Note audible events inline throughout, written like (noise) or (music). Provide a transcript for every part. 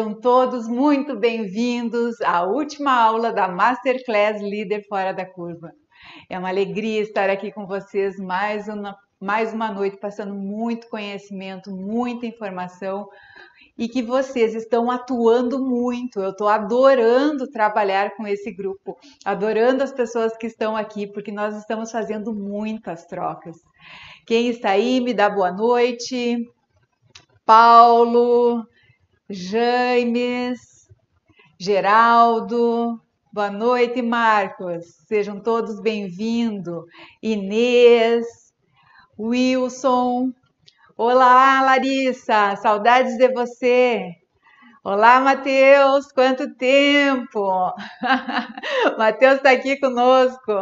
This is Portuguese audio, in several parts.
Sejam todos muito bem-vindos à última aula da Masterclass Líder Fora da Curva. É uma alegria estar aqui com vocês mais uma, mais uma noite, passando muito conhecimento, muita informação e que vocês estão atuando muito. Eu estou adorando trabalhar com esse grupo, adorando as pessoas que estão aqui, porque nós estamos fazendo muitas trocas. Quem está aí, me dá boa noite. Paulo, James, Geraldo, boa noite, Marcos. Sejam todos bem-vindos. Inês, Wilson. Olá, Larissa, saudades de você. Olá, Matheus, quanto tempo! (laughs) Matheus está aqui conosco.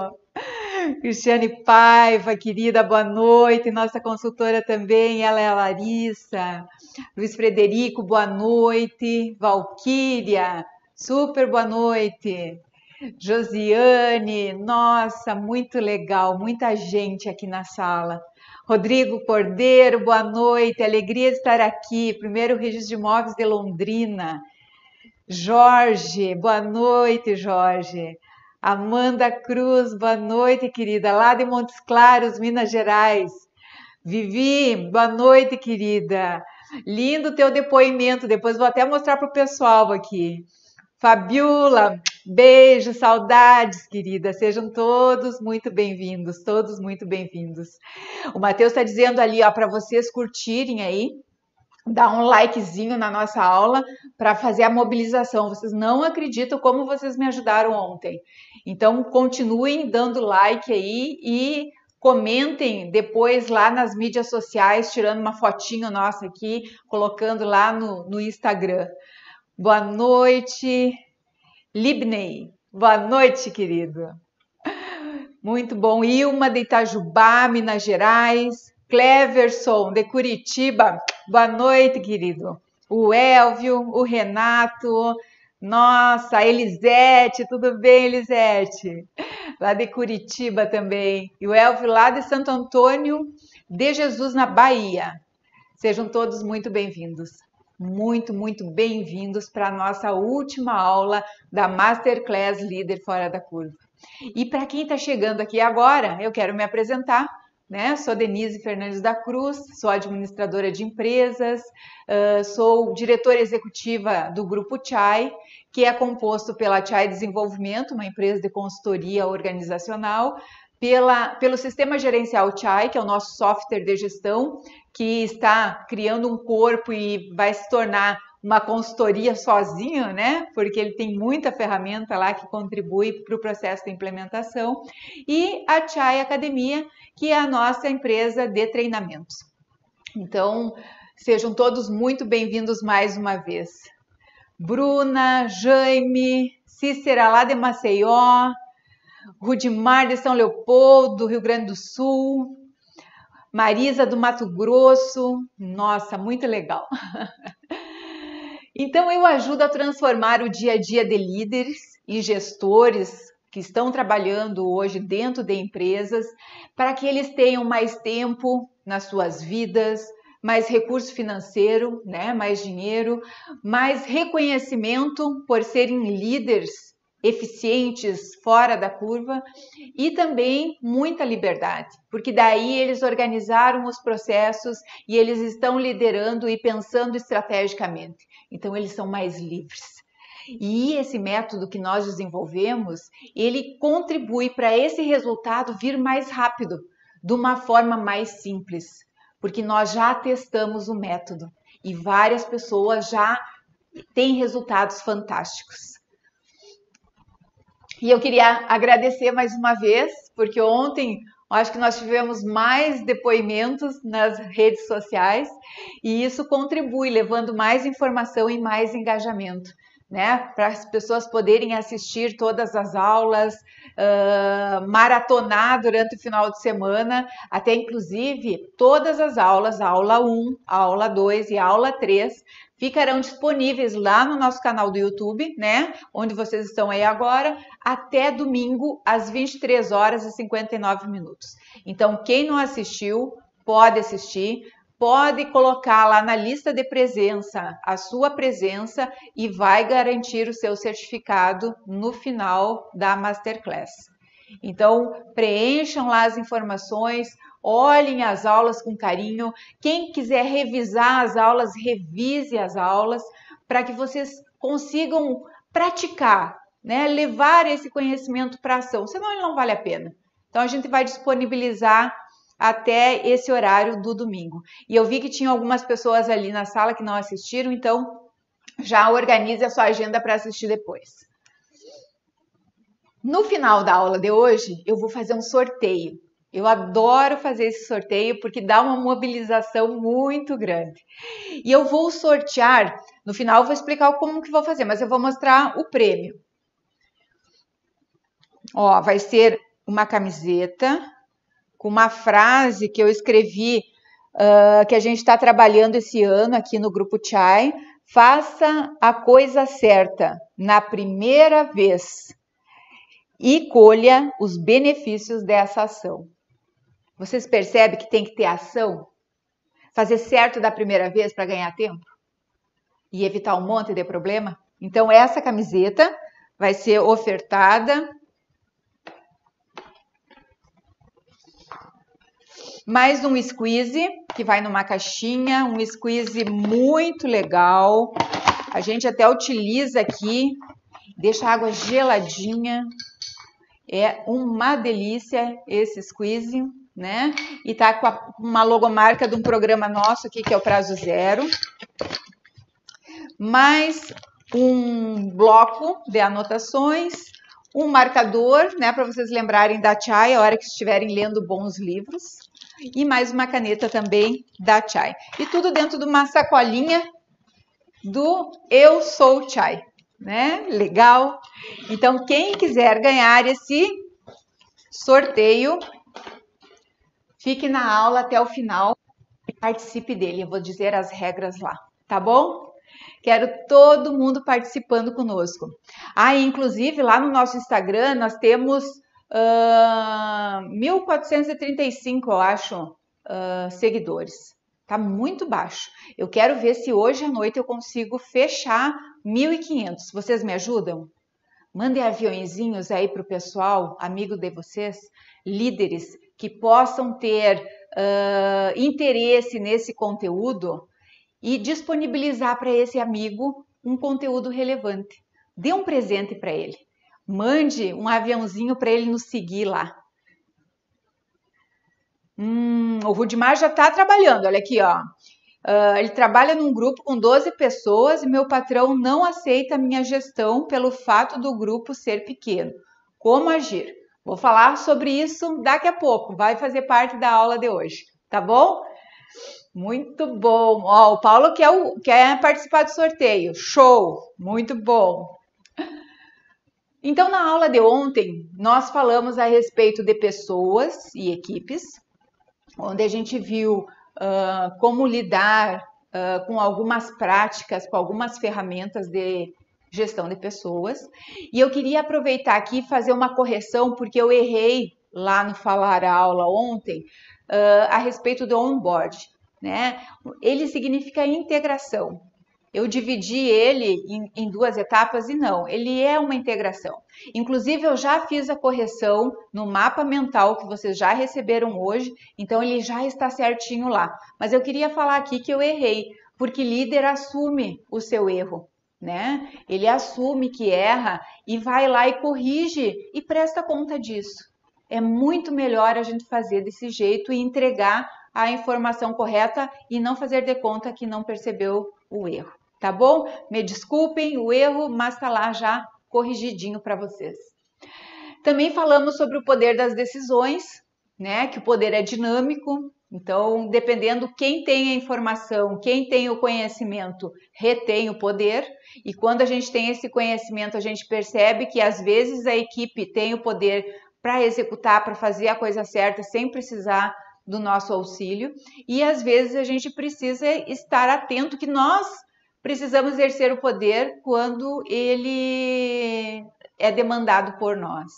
Cristiane Paiva, querida, boa noite. Nossa consultora também, ela é a Larissa. Luiz Frederico, boa noite. Valquíria, super boa noite. Josiane, nossa, muito legal, muita gente aqui na sala. Rodrigo Cordeiro, boa noite, alegria de estar aqui. Primeiro Registro de Imóveis de Londrina. Jorge, boa noite, Jorge. Amanda Cruz, boa noite, querida, lá de Montes Claros, Minas Gerais. Vivi, boa noite, querida. Lindo teu depoimento, depois vou até mostrar para o pessoal aqui. Fabiola, beijo, saudades, querida. Sejam todos muito bem-vindos, todos muito bem-vindos. O Matheus está dizendo ali, ó, para vocês curtirem aí, dar um likezinho na nossa aula para fazer a mobilização. Vocês não acreditam como vocês me ajudaram ontem. Então, continuem dando like aí e comentem depois lá nas mídias sociais, tirando uma fotinho nossa aqui, colocando lá no, no Instagram. Boa noite, Libney. Boa noite, querido. Muito bom. Ilma de Itajubá, Minas Gerais. Cleverson de Curitiba. Boa noite, querido. O Elvio, o Renato, nossa, Elisete, tudo bem, Elisete? Lá de Curitiba também. E o Elvio lá de Santo Antônio de Jesus, na Bahia. Sejam todos muito bem-vindos. Muito, muito bem-vindos para a nossa última aula da Masterclass Líder Fora da Curva. E para quem está chegando aqui agora, eu quero me apresentar. Né? Sou Denise Fernandes da Cruz, sou administradora de empresas, uh, sou diretora executiva do Grupo Chai, que é composto pela Chai Desenvolvimento, uma empresa de consultoria organizacional, pela, pelo sistema gerencial Chai, que é o nosso software de gestão, que está criando um corpo e vai se tornar uma consultoria sozinho, né? Porque ele tem muita ferramenta lá que contribui para o processo de implementação. E a Chai Academia, que é a nossa empresa de treinamentos. Então, sejam todos muito bem-vindos mais uma vez. Bruna, Jaime, Cícera lá de Maceió, Rudimar de São Leopoldo, Rio Grande do Sul, Marisa do Mato Grosso, nossa, muito legal. (laughs) Então eu ajudo a transformar o dia a dia de líderes e gestores que estão trabalhando hoje dentro de empresas para que eles tenham mais tempo nas suas vidas, mais recurso financeiro, né, mais dinheiro, mais reconhecimento por serem líderes eficientes fora da curva e também muita liberdade, porque daí eles organizaram os processos e eles estão liderando e pensando estrategicamente. Então eles são mais livres. E esse método que nós desenvolvemos, ele contribui para esse resultado vir mais rápido, de uma forma mais simples, porque nós já testamos o método e várias pessoas já têm resultados fantásticos. E eu queria agradecer mais uma vez, porque ontem acho que nós tivemos mais depoimentos nas redes sociais e isso contribui, levando mais informação e mais engajamento. Né, para as pessoas poderem assistir todas as aulas, uh, maratonar durante o final de semana, até inclusive todas as aulas, aula 1, a aula 2 e aula 3, ficarão disponíveis lá no nosso canal do YouTube, né? Onde vocês estão aí agora, até domingo, às 23 horas e 59 minutos. Então, quem não assistiu, pode assistir. pode colocar lá na lista de presença a sua presença e vai garantir o seu certificado no final da masterclass. Então, preencham lá as informações, olhem as aulas com carinho. Quem quiser revisar as aulas, revise as aulas para que vocês consigam praticar, né? levar esse conhecimento para ação, senão ele não vale a pena. Então, a gente vai disponibilizar até esse horário do domingo. E eu vi que tinha algumas pessoas ali na sala que não assistiram, então já organize a sua agenda para assistir depois. No final da aula de hoje, eu vou fazer um sorteio. Eu adoro fazer esse sorteio porque dá uma mobilização muito grande. E eu vou sortear, no final eu vou explicar como que vou fazer, mas eu vou mostrar o prêmio. Ó, vai ser uma camiseta com uma frase que eu escrevi uh, que a gente está trabalhando esse ano aqui no Grupo Chai. Faça a coisa certa na primeira vez e colha os benefícios dessa ação. Vocês percebem que tem que ter ação? Fazer certo da primeira vez para ganhar tempo? E evitar um monte de problema? Então, essa camiseta vai ser ofertada mais um squeeze que vai numa caixinha, um squeeze muito legal. A gente até utiliza aqui, deixa a água geladinha. É uma delícia esse squeeze, né? E tá com a, uma logomarca de um programa nosso aqui que é o Prazo Zero. Mais um bloco de anotações, um marcador, né, para vocês lembrarem da Chai a hora que estiverem lendo bons livros e mais uma caneta também da Chai. E tudo dentro de uma sacolinha do Eu Sou Chai, né? Legal? Então, quem quiser ganhar esse sorteio, fique na aula até o final e participe dele. Eu vou dizer as regras lá, tá bom? Quero todo mundo participando conosco. Ah, inclusive lá no nosso Instagram nós temos uh, 1.435, eu acho, uh, seguidores. Tá muito baixo. Eu quero ver se hoje à noite eu consigo fechar 1.500. Vocês me ajudam? Mandem aviãozinhos aí para o pessoal, amigo de vocês, líderes que possam ter uh, interesse nesse conteúdo e disponibilizar para esse amigo um conteúdo relevante. Dê um presente para ele mande um aviãozinho para ele nos seguir lá. Hum, o Rudimar já está trabalhando, olha aqui, ó. Uh, ele trabalha num grupo com 12 pessoas e meu patrão não aceita a minha gestão pelo fato do grupo ser pequeno. Como agir? Vou falar sobre isso daqui a pouco, vai fazer parte da aula de hoje, tá bom? Muito bom. Ó, o Paulo quer, quer participar do sorteio. Show! Muito bom. Então, na aula de ontem, nós falamos a respeito de pessoas e equipes, onde a gente viu uh, como lidar uh, com algumas práticas, com algumas ferramentas de gestão de pessoas. E eu queria aproveitar aqui e fazer uma correção, porque eu errei lá no Falar a Aula ontem uh, a respeito do onboard. Né? Ele significa integração eu dividi ele em, em, duas etapas e não, ele é uma integração. Inclusive, eu já fiz a correção no mapa mental que vocês já receberam hoje, então ele já está certinho lá. Mas eu queria falar aqui que eu errei, porque líder assume o seu erro. Né? Ele assume que erra e vai lá e corrige e presta conta disso. É muito melhor a gente fazer desse jeito e entregar a informação correta e não fazer de conta que não percebeu o erro tá bom? Me desculpem o erro, mas está lá já corrigidinho para vocês. Também falamos sobre o poder das decisões, né? Que o poder é dinâmico, então, dependendo quem tem a informação, quem tem o conhecimento, retém o poder. E quando a gente tem esse conhecimento, a gente percebe que às vezes a equipe tem o poder para executar, para fazer a coisa certa, sem precisar do nosso auxílio. E às vezes a gente precisa estar atento que nós precisamos exercer o poder quando ele é demandado por nós.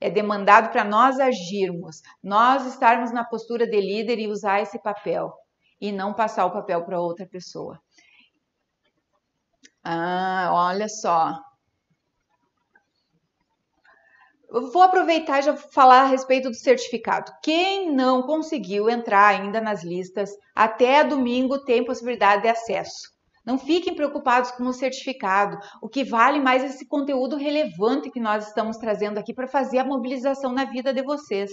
É demandado para nós agirmos, nós estarmos na postura de líder e usar esse papel. e não passar o papel para outra pessoa. Ah, olha só. Eu vou aproveitar e já falar a respeito do certificado. Quem não conseguiu entrar ainda nas listas, até domingo tem possibilidade de acesso. Não fiquem preocupados com o certificado. O que vale mais é esse conteúdo relevante que nós estamos trazendo aqui para fazer a mobilização na vida de vocês.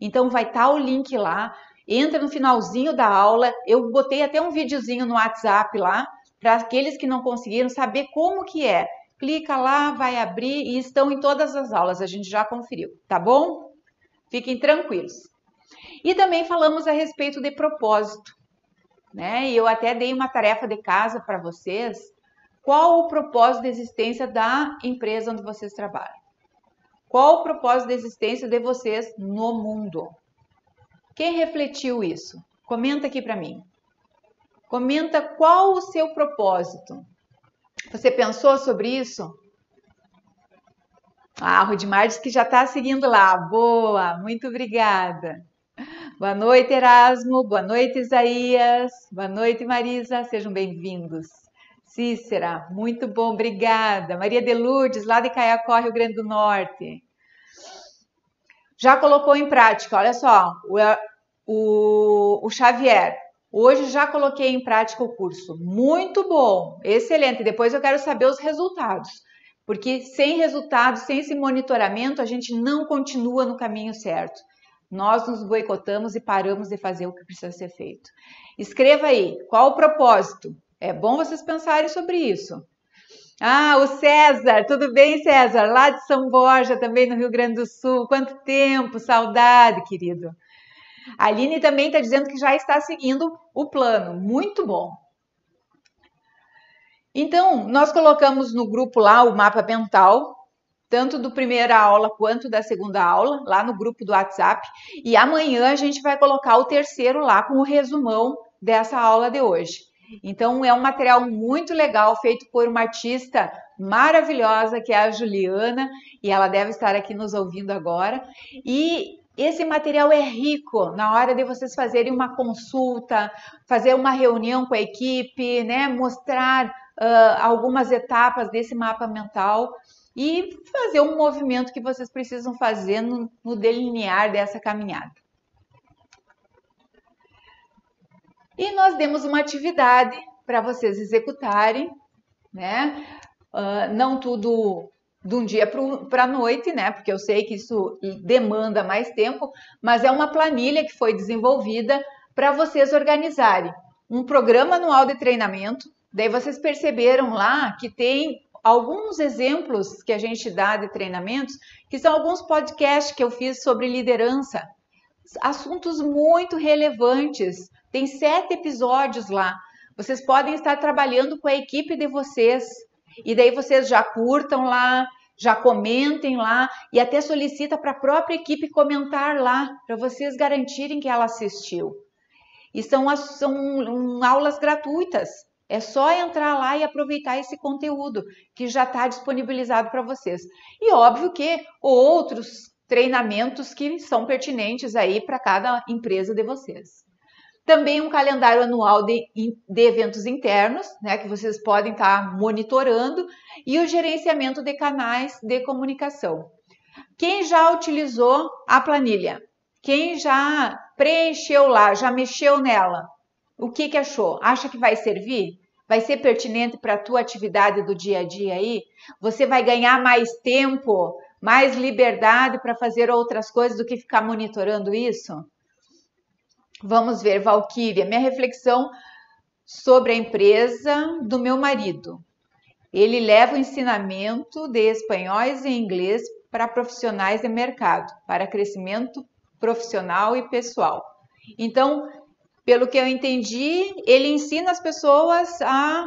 Então vai estar tá o link lá. Entra no finalzinho da aula. Eu botei até um videozinho no WhatsApp lá para aqueles que não conseguiram saber como que é clica lá, vai abrir e estão em todas as aulas, a gente já conferiu, tá bom? Fiquem tranquilos. E também falamos a respeito de propósito, né? E eu até dei uma tarefa de casa para vocês. Qual o propósito de existência da empresa onde vocês trabalham? Qual o propósito de existência de vocês no mundo? Quem refletiu isso? Comenta aqui para mim. Comenta qual o seu propósito. Você pensou sobre isso? Ah, Rudimar diz que já está seguindo lá. Boa, muito obrigada. Boa noite, Erasmo. Boa noite, Isaías. Boa noite, Marisa. Sejam bem-vindos. Cícera, muito bom, obrigada. Maria de Lourdes, lá de Caiacó, Rio Grande do Norte. Já colocou em prática, olha só, o, o, o Xavier. Hoje já coloquei em prática o curso. Muito bom, excelente. Depois eu quero saber os resultados, porque sem resultados, sem esse monitoramento, a gente não continua no caminho certo. Nós nos boicotamos e paramos de fazer o que precisa ser feito. Escreva aí, qual o propósito? É bom vocês pensarem sobre isso. Ah, o César, tudo bem, César? Lá de São Borja, também no Rio Grande do Sul. Quanto tempo, saudade, querido. A Aline também está dizendo que já está seguindo o plano. Muito bom. Então, nós colocamos no grupo lá o mapa mental, tanto do primeira aula quanto da segunda aula, lá no grupo do WhatsApp. E amanhã a gente vai colocar o terceiro lá com o resumão dessa aula de hoje. Então, é um material muito legal, feito por uma artista maravilhosa, que é a Juliana, e ela deve estar aqui nos ouvindo agora. E esse material é rico na hora de vocês fazerem uma consulta, fazer uma reunião com a equipe, né? mostrar uh, algumas etapas desse mapa mental e fazer um movimento que vocês precisam fazer no, no delinear dessa caminhada. E nós demos uma atividade para vocês executarem, né? Uh, não tudo de um dia para a noite, né? Porque eu sei que isso demanda mais tempo, mas é uma planilha que foi desenvolvida para vocês organizarem um programa anual de treinamento. Daí vocês perceberam lá que tem alguns exemplos que a gente dá de treinamentos, que são alguns podcasts que eu fiz sobre liderança, assuntos muito relevantes. Tem sete episódios lá. Vocês podem estar trabalhando com a equipe de vocês e daí vocês já curtam lá, já comentem lá e até solicita para a própria equipe comentar lá, para vocês garantirem que ela assistiu. E são, são aulas gratuitas. É só entrar lá e aproveitar esse conteúdo que já está disponibilizado para vocês. E óbvio que outros treinamentos que são pertinentes aí para cada empresa de vocês. Também um calendário anual de, de eventos internos, né, que vocês podem estar tá monitorando, e o gerenciamento de canais de comunicação. Quem já utilizou a planilha? Quem já preencheu lá, já mexeu nela? O que, que achou? Acha que vai servir? Vai ser pertinente para a tua atividade do dia a dia aí? Você vai ganhar mais tempo, mais liberdade para fazer outras coisas do que ficar monitorando isso? Vamos ver, Valquíria, minha reflexão sobre a empresa do meu marido. Ele leva o ensinamento de espanhóis e inglês para profissionais de mercado, para crescimento profissional e pessoal. Então, pelo que eu entendi, ele ensina as pessoas a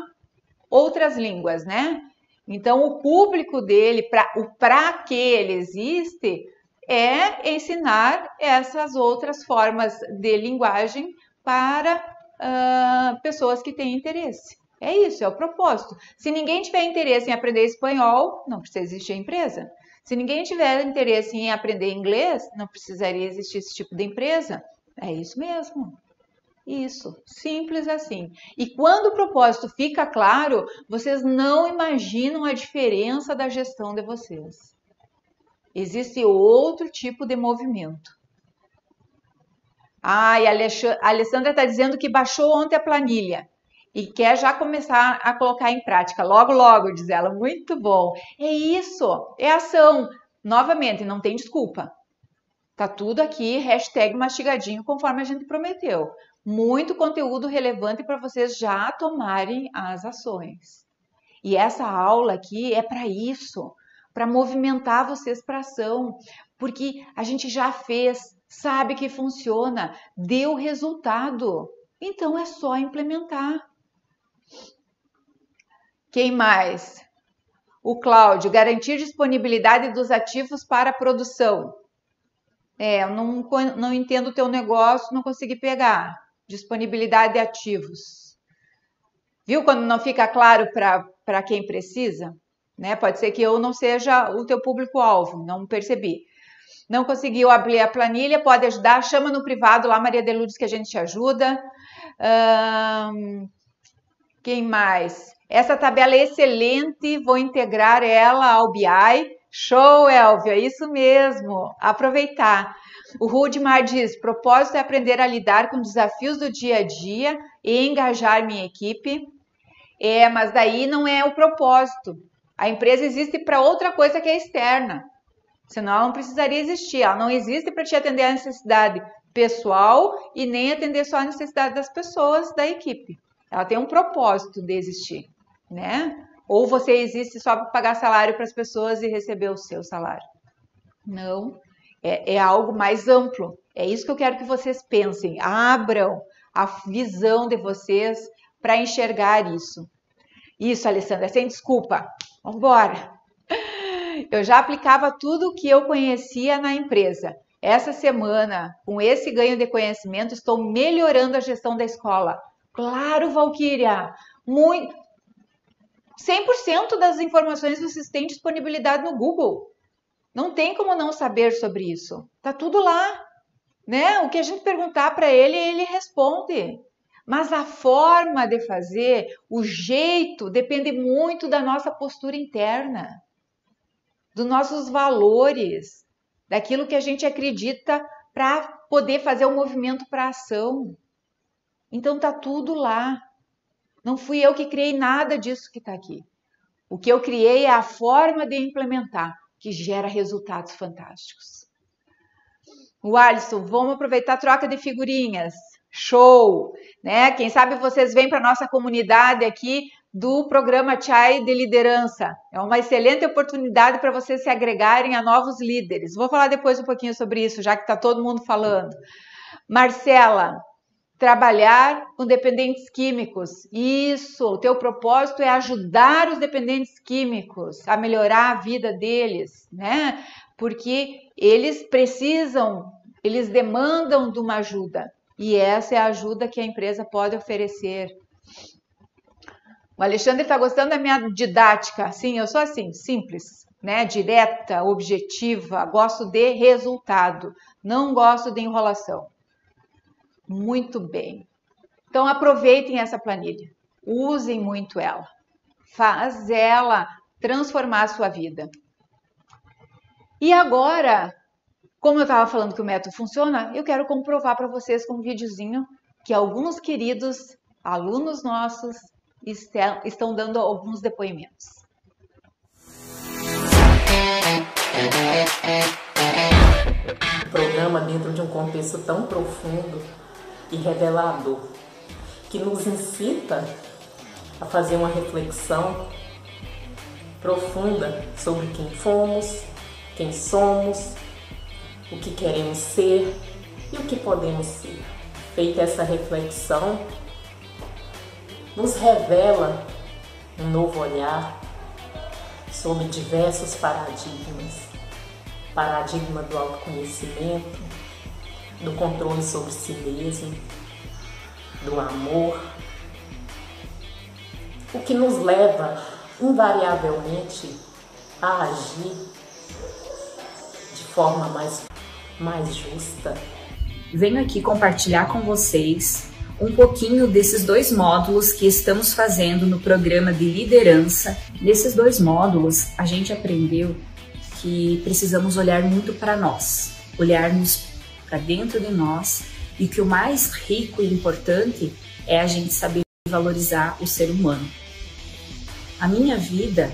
outras línguas, né? Então, o público dele, o para que ele existe, é ensinar essas outras formas de linguagem para uh, pessoas que têm interesse. É isso, é o propósito. Se ninguém tiver interesse em aprender espanhol, não precisa existir a empresa. Se ninguém tiver interesse em aprender inglês, não precisaria existir esse tipo de empresa. É isso mesmo. Isso, simples assim. E quando o propósito fica claro, vocês não imaginam a diferença da gestão de vocês. Existe outro tipo de movimento. Ah, e a Alessandra está dizendo que baixou ontem a planilha e quer já começar a colocar em prática. Logo, logo, diz ela. Muito bom. É isso, é ação. Novamente, não tem desculpa. Tá tudo aqui, mastigadinho, conforme a gente prometeu. Muito conteúdo relevante para vocês já tomarem as ações. E essa aula aqui é para isso, para movimentar vocês para ação, porque a gente já fez, sabe que funciona, deu resultado. Então é só implementar. Quem mais? O Cláudio, garantir disponibilidade dos ativos para produção. É, eu não, não entendo o teu negócio, não consegui pegar. Disponibilidade de ativos. Viu quando não fica claro para quem precisa? Né? Pode ser que eu não seja o teu público-alvo, não percebi. Não conseguiu abrir a planilha, pode ajudar, chama no privado lá, Maria de Lourdes, que a gente te ajuda. quem mais? Essa tabela é excelente, vou integrar ela ao BI. Show, Elvia, isso mesmo. Aproveitar. O Rudmar diz: propósito é aprender a lidar com desafios do dia a dia e engajar minha equipe. É, mas daí não é o propósito. A empresa existe para outra coisa que é externa. Senão ela não precisaria existir. Ela não existe para te atender a necessidade pessoal e nem atender só a necessidade das pessoas da equipe. Ela tem um propósito de existir, né? Ou você existe só para pagar salário para as pessoas e receber o seu salário? Não. É, é algo mais amplo. É isso que eu quero que vocês pensem. Abram a visão de vocês para enxergar isso. Isso, Alessandra, sem desculpa. Vamos embora. Eu já aplicava tudo o que eu conhecia na empresa. Essa semana, com esse ganho de conhecimento, estou melhorando a gestão da escola. Claro, Valquíria, muito 100% das informações vocês têm disponibilidade no Google. Não tem como não saber sobre isso. Tá tudo lá, né? O que a gente perguntar para ele, ele responde. Mas a forma de fazer, o jeito, depende muito da nossa postura interna, dos nossos valores, daquilo que a gente acredita para poder fazer o movimento para ação. Então tá tudo lá. Não fui eu que criei nada disso que está aqui. O que eu criei é a forma de implementar, que gera resultados fantásticos. O Alisson, vamos aproveitar a troca de figurinhas. Show! Né? Quem sabe vocês vêm para nossa comunidade aqui do programa Chai de Liderança. É uma excelente oportunidade para vocês se agregarem a novos líderes. Vou falar depois um pouquinho sobre isso, já que está todo mundo falando. Marcela, trabalhar com dependentes químicos. Isso, o teu propósito é ajudar os dependentes químicos a melhorar a vida deles, né? Porque eles precisam, eles demandam de uma ajuda. E essa é a ajuda que a empresa pode oferecer. O Alexandre está gostando da minha didática. Sim, eu sou assim, simples, né? Direta, objetiva, gosto de resultado, não gosto de enrolação. Muito bem. Então aproveitem essa planilha, usem muito ela, faz ela transformar a sua vida. E agora, como eu estava falando que o método funciona, eu quero comprovar para vocês com um videozinho que alguns queridos alunos nossos estão dando alguns depoimentos. Programa dentro de um contexto tão profundo e revelador, que nos incita a fazer uma reflexão profunda sobre quem fomos, quem somos, o que queremos ser e o que podemos ser. Feita essa reflexão, nos revela um novo olhar sobre diversos paradigmas paradigma do autoconhecimento, do controle sobre si mesmo, do amor, o que nos leva invariavelmente a agir de forma mais, mais justa. Venho aqui compartilhar com vocês um pouquinho desses dois módulos que estamos fazendo no programa de liderança. Nesses dois módulos, a gente aprendeu que precisamos olhar muito para nós, olharmos para dentro de nós e que o mais rico e importante é a gente saber valorizar o ser humano. A minha vida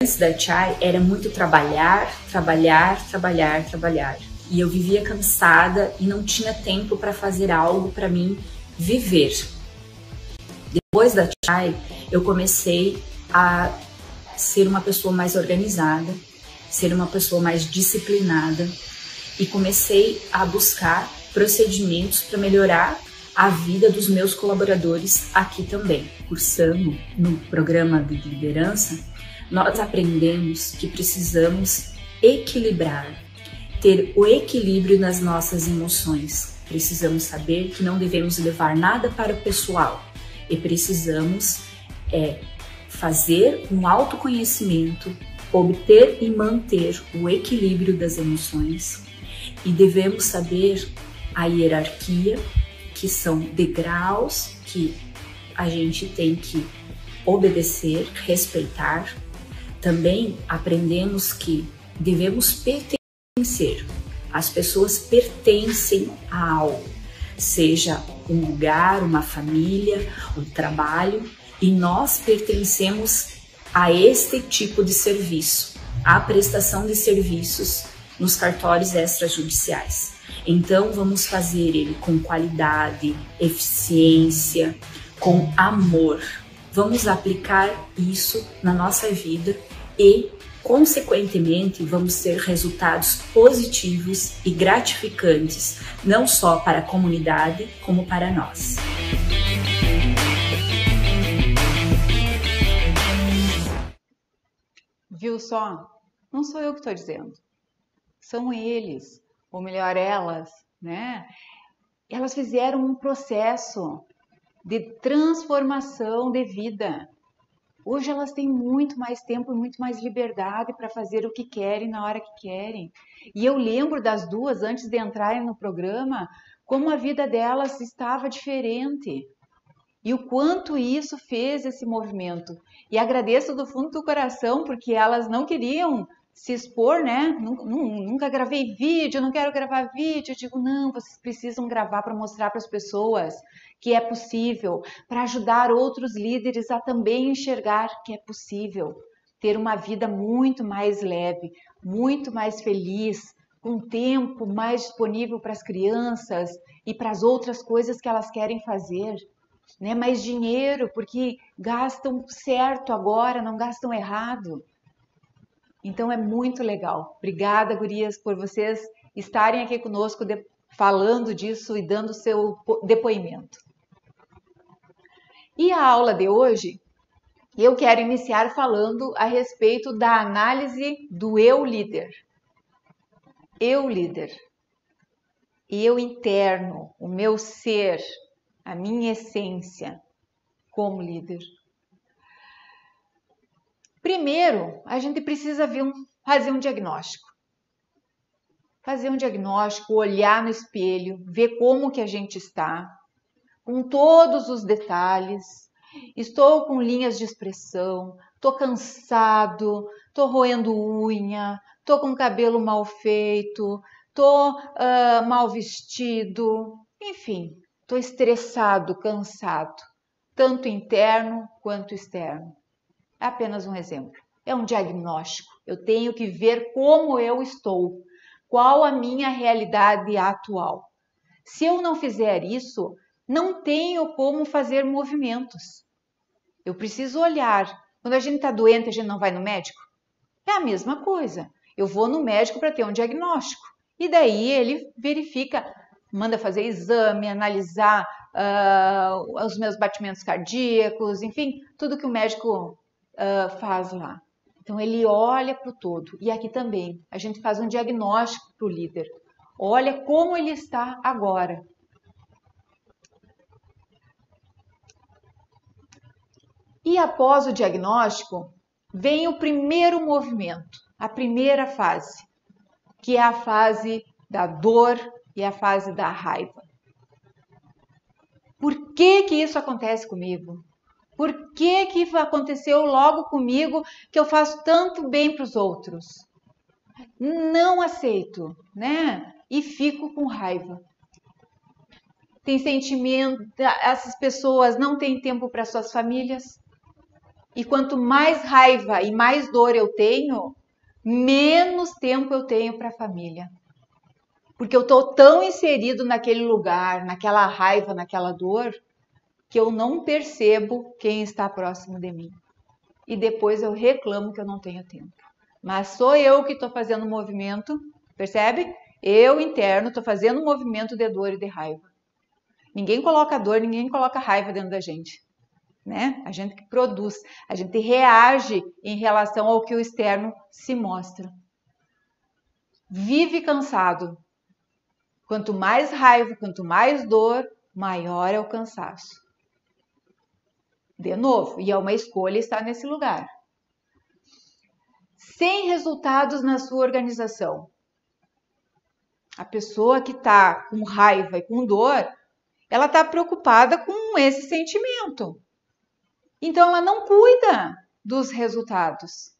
antes da Chai era muito trabalhar, trabalhar, trabalhar, trabalhar. E eu vivia cansada e não tinha tempo para fazer algo para mim viver. Depois da Chai, eu comecei a ser uma pessoa mais organizada, ser uma pessoa mais disciplinada e comecei a buscar procedimentos para melhorar a vida dos meus colaboradores aqui também. Cursando no programa de liderança, nós aprendemos que precisamos equilibrar, ter o equilíbrio nas nossas emoções. Precisamos saber que não devemos levar nada para o pessoal e precisamos é, fazer um autoconhecimento obter e manter o equilíbrio das emoções e devemos saber a hierarquia, que são degraus que a gente tem que obedecer, respeitar. Também aprendemos que devemos pertencer. As pessoas pertencem a algo, seja um lugar, uma família, um trabalho, e nós pertencemos a este tipo de serviço, a prestação de serviços nos cartórios extrajudiciais. Então, vamos fazer ele com qualidade, eficiência, com amor. Vamos aplicar isso na nossa vida e, consequentemente, vamos ter resultados positivos e gratificantes, não só para a comunidade, como para nós. Viu só? Não sou eu que estou dizendo. São eles, ou melhor, elas, né? Elas fizeram um processo de transformação de vida. Hoje elas têm muito mais tempo e muito mais liberdade para fazer o que querem na hora que querem. E eu lembro das duas antes de entrarem no programa, como a vida delas estava diferente e o quanto isso fez esse movimento. E agradeço do fundo do coração porque elas não queriam se expor, né? Nunca, nunca gravei vídeo, não quero gravar vídeo. Eu digo, não, vocês precisam gravar para mostrar para as pessoas que é possível, para ajudar outros líderes a também enxergar que é possível ter uma vida muito mais leve, muito mais feliz, com tempo mais disponível para as crianças e para as outras coisas que elas querem fazer né? mais dinheiro, porque gastam certo agora, não gastam errado. Então é muito legal. Obrigada, gurias, por vocês estarem aqui conosco de, falando disso e dando seu depoimento. E a aula de hoje, eu quero iniciar falando a respeito da análise do eu líder. Eu líder. Eu interno, o meu ser, a minha essência como líder? Primeiro, a gente precisa um, fazer um diagnóstico. Fazer um diagnóstico, olhar no espelho, ver como que a gente está, com todos os detalhes. Estou com linhas de expressão, estou cansado, estou roendo unha, estou com cabelo mal feito, estou uh, mal vestido, enfim, Estou estressado, cansado, tanto interno quanto externo. É apenas um exemplo. É um diagnóstico. Eu tenho que ver como eu estou, qual a minha realidade atual. Se eu não fizer isso, não tenho como fazer movimentos. Eu preciso olhar. Quando a gente está doente, a gente não vai no médico? É a mesma coisa. Eu vou no médico para ter um diagnóstico. E daí ele verifica manda fazer exame, analisar uh, os meus batimentos cardíacos, enfim, tudo que o médico uh, faz lá. Então ele olha para o todo. E aqui também a gente faz um diagnóstico para o líder. Olha como ele está agora. E após o diagnóstico, vem o primeiro movimento, a primeira fase, que é a fase da dor e a fase da raiva. Por que que isso acontece comigo? Por que que aconteceu logo comigo que eu faço tanto bem para os outros? Não aceito, né? E fico com raiva. Tem sentimento, essas pessoas não têm tempo para suas famílias. E quanto mais raiva e mais dor eu tenho, menos tempo eu tenho para a família. Porque eu estou tão inserido naquele lugar, naquela raiva, naquela dor, que eu não percebo quem está próximo de mim. E depois eu reclamo que eu não tenho tempo. Mas sou eu que estou fazendo o movimento, percebe? Eu interno estou fazendo um movimento de dor e de raiva. Ninguém coloca dor, ninguém coloca raiva dentro da gente. Né? A gente que produz, a gente reage em relação ao que o externo se mostra. Vive cansado, Quanto mais raiva, quanto mais dor, maior é o cansaço. De novo, e é uma escolha estar nesse lugar. Sem resultados na sua organização. A pessoa que está com raiva e com dor, ela está preocupada com esse sentimento. Então ela não cuida dos resultados.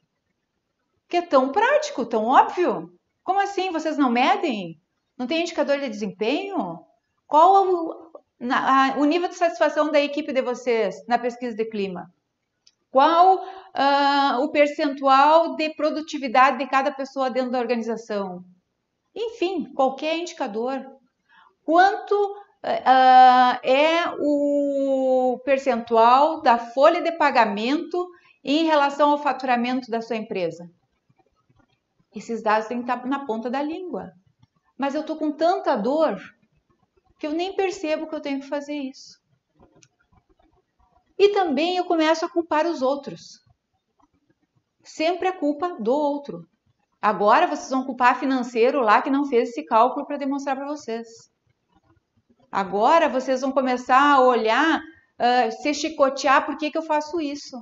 Que é tão prático, tão óbvio. Como assim? Vocês não medem? Não tem indicador de desempenho? Qual na, o nível de satisfação da equipe de vocês na pesquisa de clima? Qual uh, o percentual de produtividade de cada pessoa dentro da organização? Enfim, qualquer indicador. Quanto uh, é o percentual da folha de pagamento em relação ao faturamento da sua empresa? Esses dados têm que estar na ponta da língua mas eu estou com tanta dor que eu nem percebo que eu tenho que fazer isso. E também eu começo a culpar os outros. Sempre a culpa do outro. Agora vocês vão culpar financeiro lá que não fez esse cálculo para demonstrar para vocês. Agora vocês vão começar a olhar, uh, se chicotear, por que, que eu faço isso?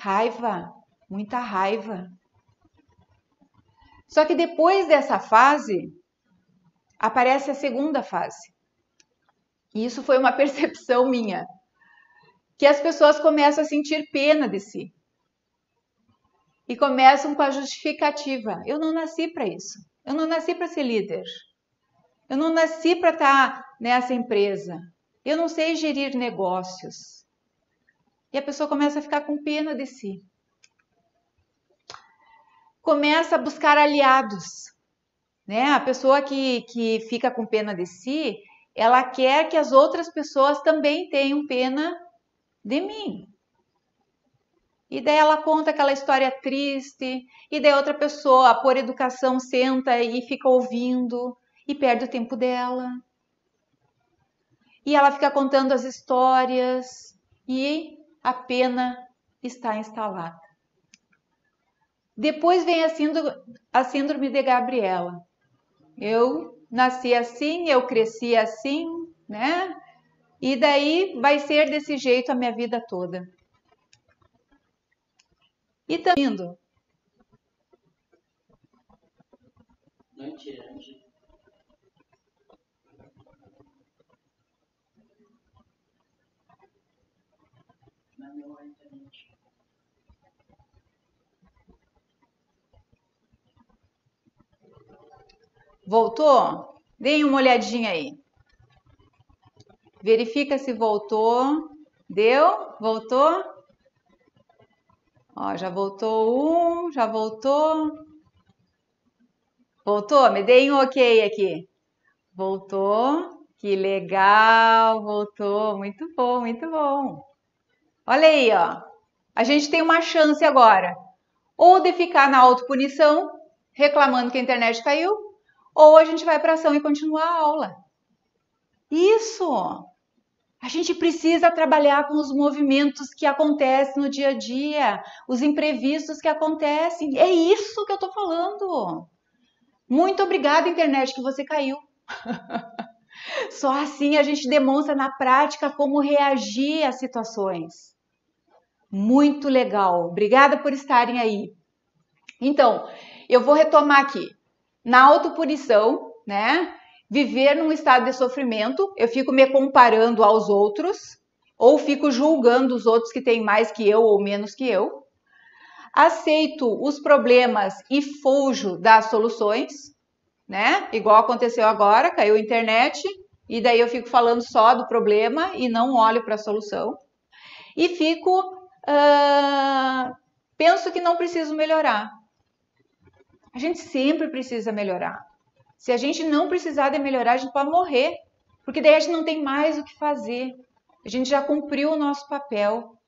Raiva, muita raiva. Só que depois dessa fase, aparece a segunda fase. E isso foi uma (laughs) percepção minha, que as pessoas começam a sentir pena de si. E começam com a justificativa: eu não nasci para isso. Eu não nasci para ser líder. Eu não nasci para estar nessa empresa. Eu não sei gerir negócios. E a pessoa começa a ficar com pena de si. Começa a buscar aliados né? A pessoa que, que fica com pena de si, ela quer que as outras pessoas também tenham pena de mim. E daí ela conta aquela história triste, e daí outra pessoa, por educação, senta e fica ouvindo e perde o tempo dela. E ela fica contando as histórias e a pena está instalada. Depois vem a síndrome, a síndrome de Gabriela. Eu nasci assim, eu cresci assim, né? E daí vai ser desse jeito a minha vida toda. E tá indo. Mentira, mentira. Voltou? Deem uma olhadinha aí. Verifica se voltou. Deu? Voltou? Ó, já voltou um, já voltou. Voltou? Me deem um ok aqui. Voltou. Que legal, voltou. Muito bom, muito bom. Olha aí, ó. A gente tem uma chance agora. Ou de ficar na autopunição, reclamando que a internet caiu, ou a gente vai para ação e continua a aula. Isso! A gente precisa trabalhar com os movimentos que acontecem no dia a dia, os imprevistos que acontecem. É isso que eu estou falando. Muito obrigada, internet, que você caiu. (laughs) Só assim a gente demonstra na prática como reagir às situações. Muito legal. Obrigada por estarem aí. Então, eu vou retomar aqui na autopunição, né? viver num estado de sofrimento, eu fico me comparando aos outros, ou fico julgando os outros que têm mais que eu ou menos que eu. Aceito os problemas e fujo das soluções, né? Igual aconteceu agora, caiu a internet, e daí eu fico falando só do problema e não olho para a solução. E fico. Uh, penso que não preciso melhorar. A gente sempre precisa melhorar. Se a gente não precisar de melhorar, a gente pode morrer, porque daí a gente não tem mais o que fazer. A gente já cumpriu o nosso papel.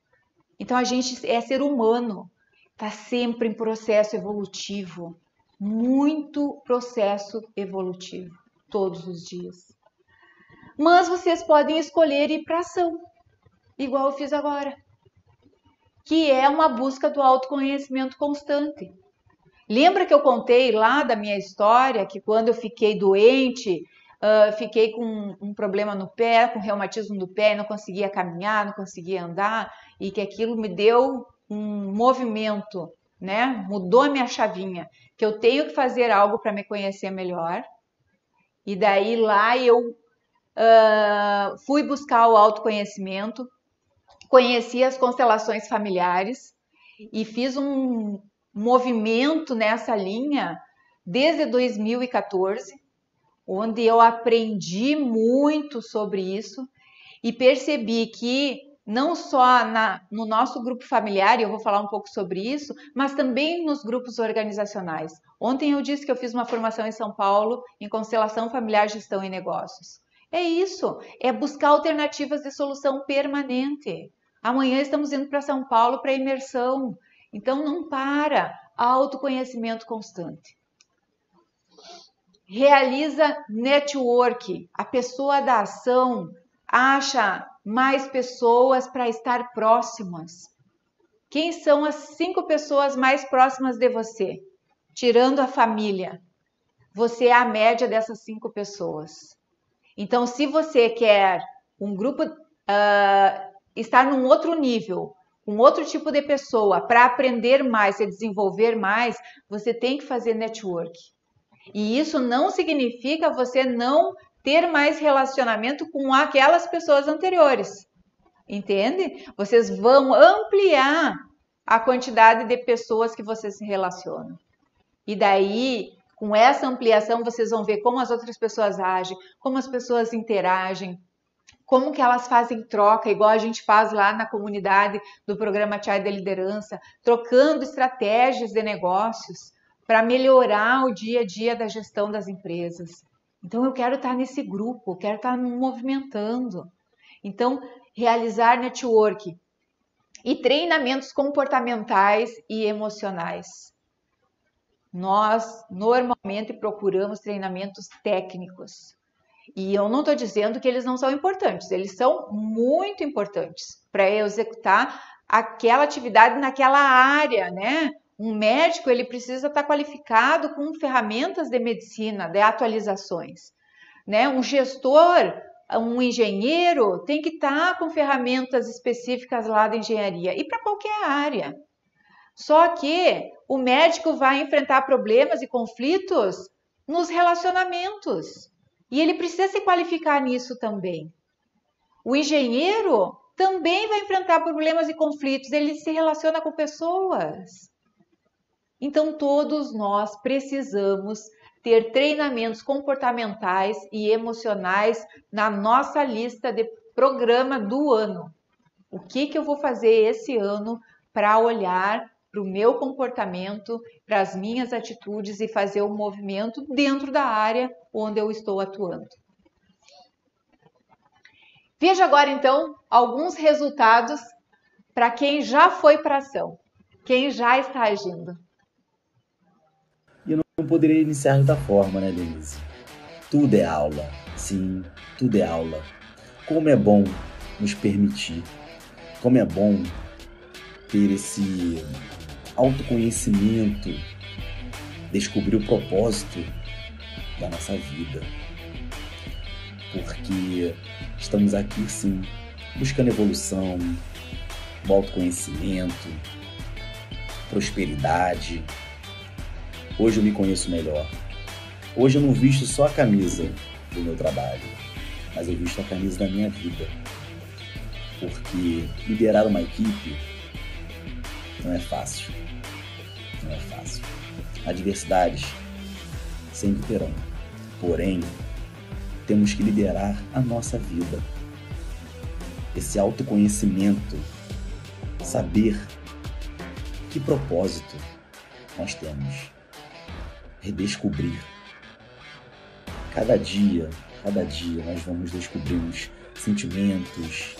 Então a gente é ser humano, está sempre em processo evolutivo, muito processo evolutivo, todos os dias. Mas vocês podem escolher ir para ação, igual eu fiz agora, que é uma busca do autoconhecimento constante. Lembra que eu contei lá da minha história que quando eu fiquei doente, uh, fiquei com um problema no pé, com reumatismo no pé, não conseguia caminhar, não conseguia andar, e que aquilo me deu um movimento, né? Mudou a minha chavinha, que eu tenho que fazer algo para me conhecer melhor. E daí lá eu uh, fui buscar o autoconhecimento, conheci as constelações familiares e fiz um, movimento nessa linha desde 2014, onde eu aprendi muito sobre isso e percebi que não só na, no nosso grupo familiar, e eu vou falar um pouco sobre isso, mas também nos grupos organizacionais. Ontem eu disse que eu fiz uma formação em São Paulo em constelação familiar, gestão e negócios. É isso, é buscar alternativas de solução permanente. Amanhã estamos indo para São Paulo para imersão. Então não para, autoconhecimento constante. Realiza network, a pessoa da ação acha mais pessoas para estar próximas. Quem são as cinco pessoas mais próximas de você? Tirando a família. Você é a média dessas cinco pessoas. Então, se você quer um grupo uh, estar num outro nível, um outro tipo de pessoa para aprender mais e desenvolver mais, você tem que fazer network. E isso não significa você não ter mais relacionamento com aquelas pessoas anteriores. Entende? Vocês vão ampliar a quantidade de pessoas que vocês se relacionam. E daí, com essa ampliação, vocês vão ver como as outras pessoas agem, como as pessoas interagem, como que elas fazem troca, igual a gente faz lá na comunidade do programa Chai da Liderança, trocando estratégias de negócios para melhorar o dia a dia da gestão das empresas. Então eu quero estar nesse grupo, quero estar movimentando. Então, realizar network e treinamentos comportamentais e emocionais. Nós normalmente procuramos treinamentos técnicos, e eu não estou dizendo que eles não são importantes, eles são muito importantes para executar aquela atividade naquela área, né? Um médico ele precisa estar tá qualificado com ferramentas de medicina, de atualizações, né? Um gestor, um engenheiro tem que estar tá com ferramentas específicas lá da engenharia e para qualquer área. Só que o médico vai enfrentar problemas e conflitos nos relacionamentos. E ele precisa se qualificar nisso também. O engenheiro também vai enfrentar problemas e conflitos, ele se relaciona com pessoas. Então, todos nós precisamos ter treinamentos comportamentais e emocionais na nossa lista de programa do ano. O que, que eu vou fazer esse ano para olhar para o meu comportamento, para as minhas atitudes e fazer o um movimento dentro da área onde eu estou atuando. Veja agora então alguns resultados para quem já foi para ação, quem já está agindo. Eu não poderia iniciar de outra forma, né, Denise? Tudo é aula, sim, tudo é aula. Como é bom nos permitir, como é bom ter esse autoconhecimento, descobrir o propósito da nossa vida. Porque estamos aqui sim, buscando evolução, autoconhecimento, prosperidade. Hoje eu me conheço melhor. Hoje eu não visto só a camisa, do meu trabalho, mas eu visto a camisa da minha vida. Porque liderar uma equipe não é fácil. Não é fácil. Adversidades sempre terão. Porém, temos que liderar a nossa vida. Esse autoconhecimento, saber que propósito nós temos, redescobrir. Cada dia, cada dia nós vamos descobrir sentimentos,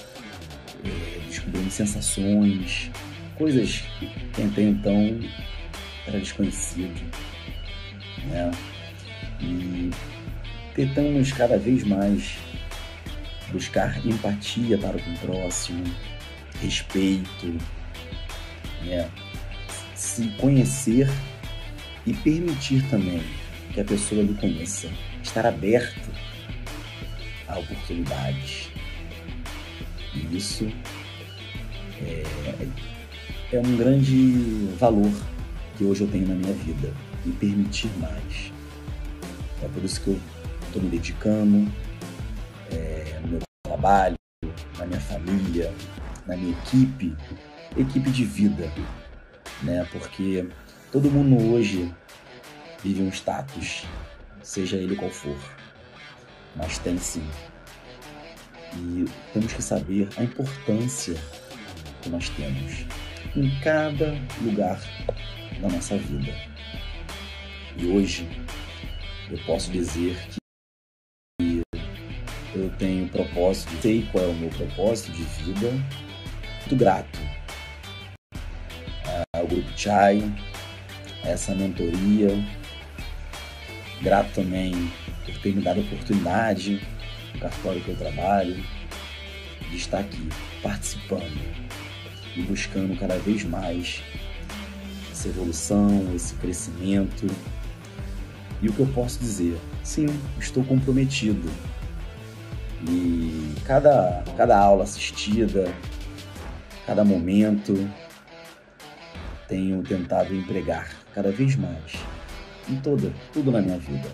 é, descobrindo sensações, coisas que até então era desconhecido. Né? E tentamos cada vez mais buscar empatia para o próximo, respeito, né? se conhecer e permitir também que a pessoa lhe conheça, estar aberto a oportunidades. E isso é, é um grande valor que hoje eu tenho na minha vida, me permitir mais. É por isso que eu estou me dedicando é, no meu trabalho, na minha família, na minha equipe, equipe de vida, né? Porque todo mundo hoje vive um status, seja ele qual for, mas tem sim. E temos que saber a importância que nós temos em cada lugar da nossa vida. E hoje eu posso dizer que eu tenho propósito, sei qual é o meu propósito de vida, muito grato ao Grupo Chai, a essa mentoria, grato também por ter me dado a oportunidade no cartório que eu trabalho, de estar aqui participando e buscando cada vez mais essa evolução, esse crescimento. E o que eu posso dizer? Sim, estou comprometido. E cada, cada aula assistida, cada momento, tenho tentado empregar cada vez mais em toda, tudo na minha vida.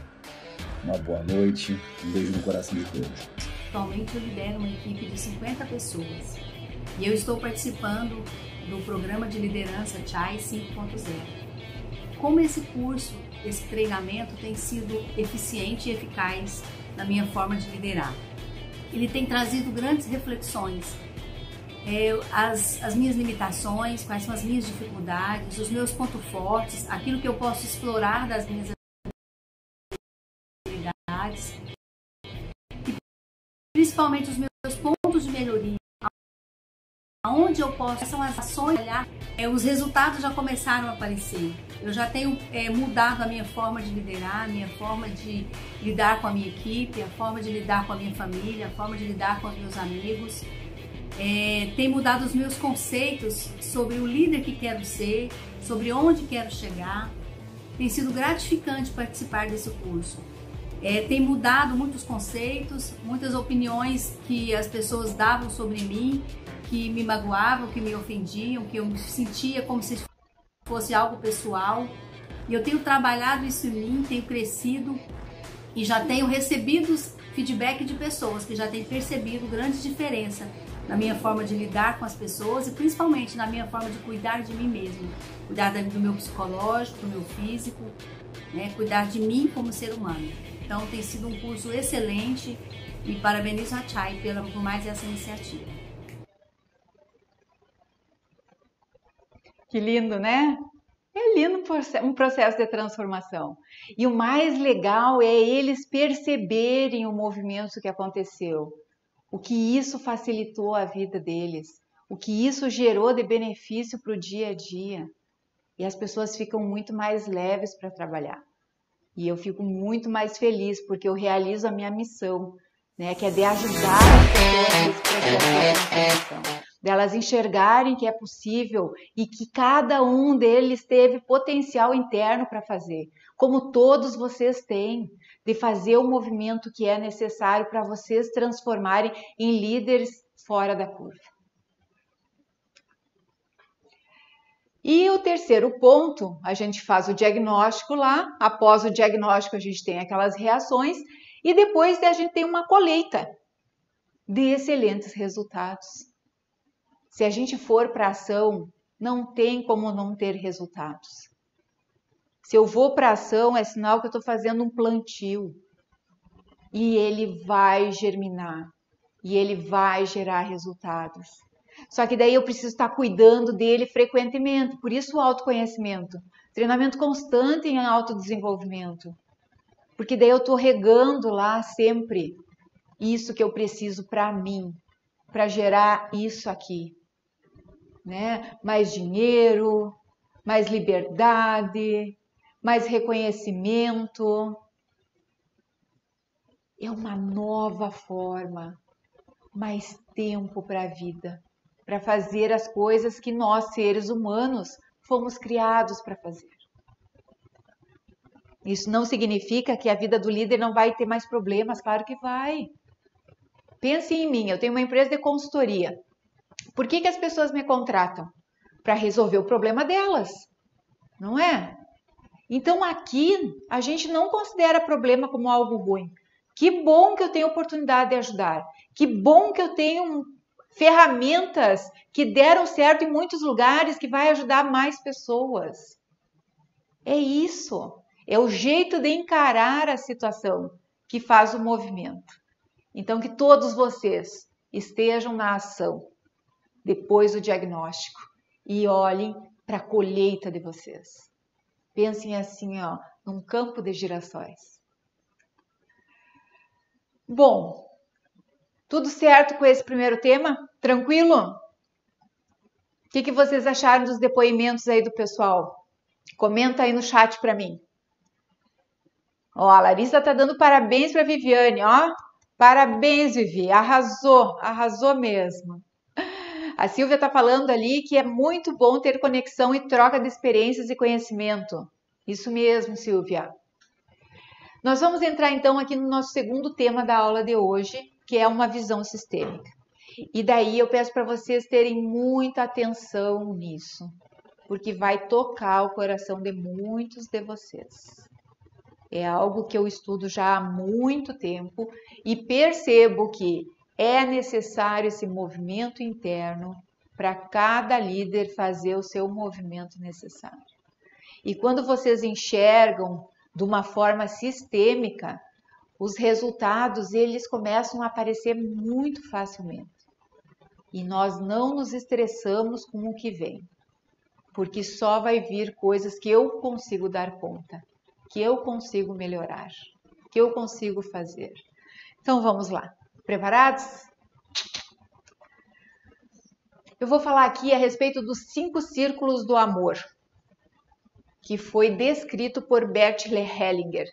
Uma boa noite, um beijo no coração de todos. Atualmente eu lidero uma equipe de 50 pessoas e eu estou participando do programa de liderança Chai 5.0. Como esse curso, esse treinamento tem sido eficiente e eficaz na minha forma de liderar? Ele tem trazido grandes reflexões é, as, as minhas limitações, quais são as minhas dificuldades, os meus pontos fortes, aquilo que eu posso explorar das minhas habilidades, e principalmente os meus pontos de melhoria, aonde eu posso, são as ações, é, os resultados já começaram a aparecer. Eu já tenho é, mudado a minha forma de liderar, a minha forma de lidar com a minha equipe, a forma de lidar com a minha família, a forma de lidar com os meus amigos. É, tem mudado os meus conceitos sobre o líder que quero ser, sobre onde quero chegar. Tem sido gratificante participar desse curso. É, tem mudado muitos conceitos, muitas opiniões que as pessoas davam sobre mim que me magoavam, que me ofendiam, que eu me sentia como se fosse algo pessoal. E eu tenho trabalhado isso em mim, tenho crescido e já tenho recebido feedback de pessoas que já têm percebido grande diferença na minha forma de lidar com as pessoas e principalmente na minha forma de cuidar de mim mesmo, cuidar do meu psicológico, do meu físico, né? cuidar de mim como ser humano. Então tem sido um curso excelente e parabenizo a Chai pela, por mais essa iniciativa. Que lindo, né? É lindo um processo de transformação. E o mais legal é eles perceberem o movimento que aconteceu, o que isso facilitou a vida deles, o que isso gerou de benefício para o dia a dia. E as pessoas ficam muito mais leves para trabalhar. E eu fico muito mais feliz porque eu realizo a minha missão, né, que é de ajudar as pessoas nesse processo de transformação delas enxergarem que é possível e que cada um deles teve potencial interno para fazer, como todos vocês têm, de fazer o movimento que é necessário para vocês transformarem em líderes fora da curva. E o terceiro ponto, a gente faz o diagnóstico lá, após o diagnóstico a gente tem aquelas reações E depois a gente tem uma colheita de excelentes resultados. Se a gente for para ação, não tem como não ter resultados. Se eu vou para ação, é sinal que eu estou fazendo um plantio. E ele vai germinar. E ele vai gerar resultados. Só que daí eu preciso estar cuidando dele frequentemente. Por isso o autoconhecimento. Treinamento constante em autodesenvolvimento. Porque daí eu estou regando lá sempre isso que eu preciso para mim, para gerar isso aqui. Né? Mais dinheiro, mais liberdade, mais reconhecimento. É uma nova forma, mais tempo para a vida, para fazer as coisas que nós, seres humanos, fomos criados para fazer. Isso não significa que a vida do líder não vai ter mais problemas, claro que vai. Pense em mim, eu tenho uma empresa de consultoria. Por que, que as pessoas me contratam? Para resolver o problema delas, não é? Então aqui a gente não considera problema como algo ruim. Que bom que eu tenho oportunidade de ajudar. Que bom que eu tenho ferramentas que deram certo em muitos lugares que vai ajudar mais pessoas. É isso. É o jeito de encarar a situação que faz o movimento. Então, que todos vocês estejam na ação depois do diagnóstico e olhem para a colheita de vocês. Pensem assim, ó, num campo de girassóis. Bom, tudo certo com esse primeiro tema? Tranquilo? O que, que vocês acharam dos depoimentos aí do pessoal? Comenta aí no chat para mim. Ó, a Larissa tá dando parabéns para Viviane, ó. Parabéns, Vivi, arrasou, arrasou mesmo. A Silvia está falando ali que é muito bom ter conexão e troca de experiências e conhecimento. Isso mesmo, Silvia. Nós vamos entrar então aqui no nosso segundo tema da aula de hoje, que é uma visão sistêmica. E daí eu peço para vocês terem muita atenção nisso, porque vai tocar o coração de muitos de vocês. É algo que eu estudo já há muito tempo e percebo que é necessário esse movimento interno para cada líder fazer o seu movimento necessário. E quando vocês enxergam de uma forma sistêmica, os resultados eles começam a aparecer muito facilmente. E nós não nos estressamos com o que vem, porque só vai vir coisas que eu consigo dar conta que eu consigo melhorar, que eu consigo fazer. Então vamos lá. Preparados? Eu vou falar aqui a respeito dos cinco círculos do amor, que foi descrito por Bert Hellinger,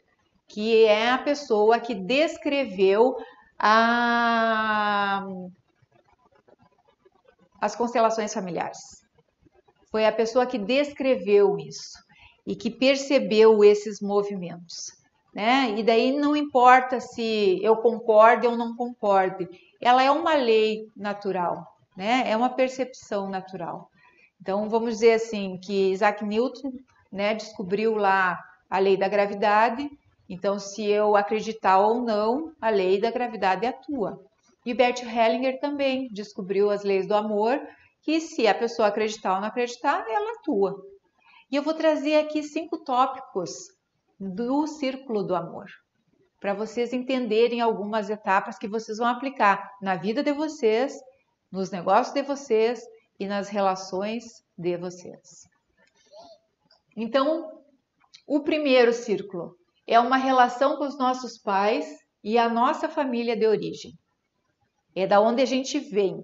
que é a pessoa que descreveu a... as constelações familiares. Foi a pessoa que descreveu isso e que percebeu esses movimentos. Né? E daí não importa se eu concorde ou não concorde, ela é uma lei natural, né? É uma percepção natural. Então vamos dizer assim que Isaac Newton, né, descobriu lá a lei da gravidade. Então se eu acreditar ou não, a lei da gravidade atua. E Bert Hellinger também descobriu as leis do amor, que se a pessoa acreditar ou não acreditar, ela atua. E eu vou trazer aqui cinco tópicos do círculo do amor, para vocês entenderem algumas etapas que vocês vão aplicar na vida de vocês, nos negócios de vocês e nas relações de vocês. Então, o primeiro círculo é uma relação com os nossos pais e a nossa família de origem. É da onde a gente vem.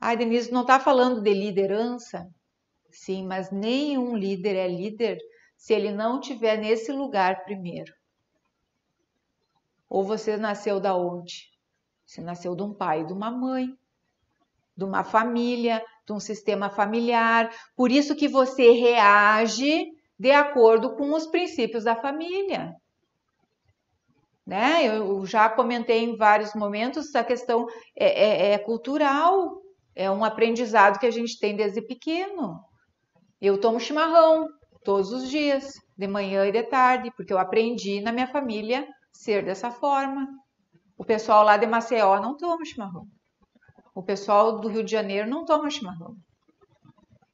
Ai, Denise, não está falando de liderança? Sim, mas nenhum líder é líder se ele não estiver nesse lugar primeiro. Ou você nasceu da onde? Você nasceu de um pai, de uma mãe, de uma família, de um sistema familiar. Por isso que você reage de acordo com os princípios da família. Né? Eu já comentei em vários momentos, a questão é, é, é cultural, é um aprendizado que a gente tem desde pequeno. Eu tomo chimarrão todos os dias, de manhã e de tarde, porque eu aprendi na minha família ser dessa forma. O pessoal lá de Maceió não toma chimarrão. O pessoal do Rio de Janeiro não toma chimarrão.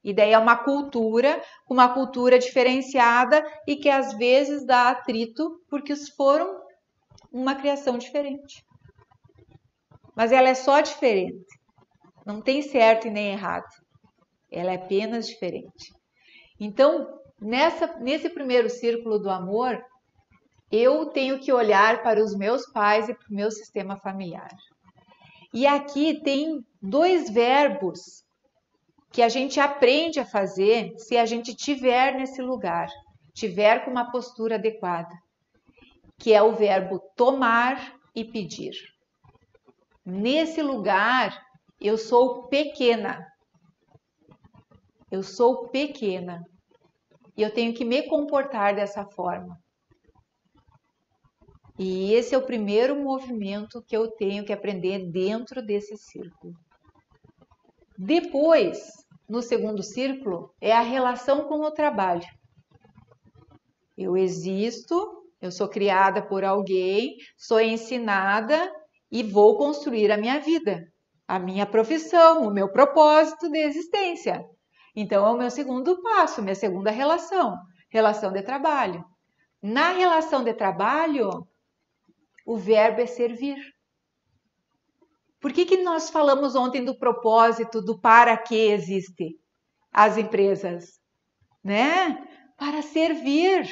E daí é uma cultura, uma cultura diferenciada e que às vezes dá atrito porque foram uma criação diferente. Mas ela é só diferente. Não tem certo e nem errado. Ela é apenas diferente. Então, nessa, nesse primeiro círculo do amor, eu tenho que olhar para os meus pais e para o meu sistema familiar. E aqui tem dois verbos que a gente aprende a fazer se a gente tiver nesse lugar, tiver com uma postura adequada, que é o verbo tomar e pedir. Nesse lugar, eu sou pequena. Eu sou pequena. E eu tenho que me comportar dessa forma. E esse é o primeiro movimento que eu tenho que aprender dentro desse círculo. Depois, no segundo círculo, é a relação com o trabalho. Eu existo, eu sou criada por alguém, sou ensinada e vou construir a minha vida, a minha profissão, o meu propósito de existência. Então, é o meu segundo passo, minha segunda relação, relação de trabalho. Na relação de trabalho, o verbo é servir. Por que, que nós falamos ontem do propósito, do para que existe as empresas? Né? Para servir.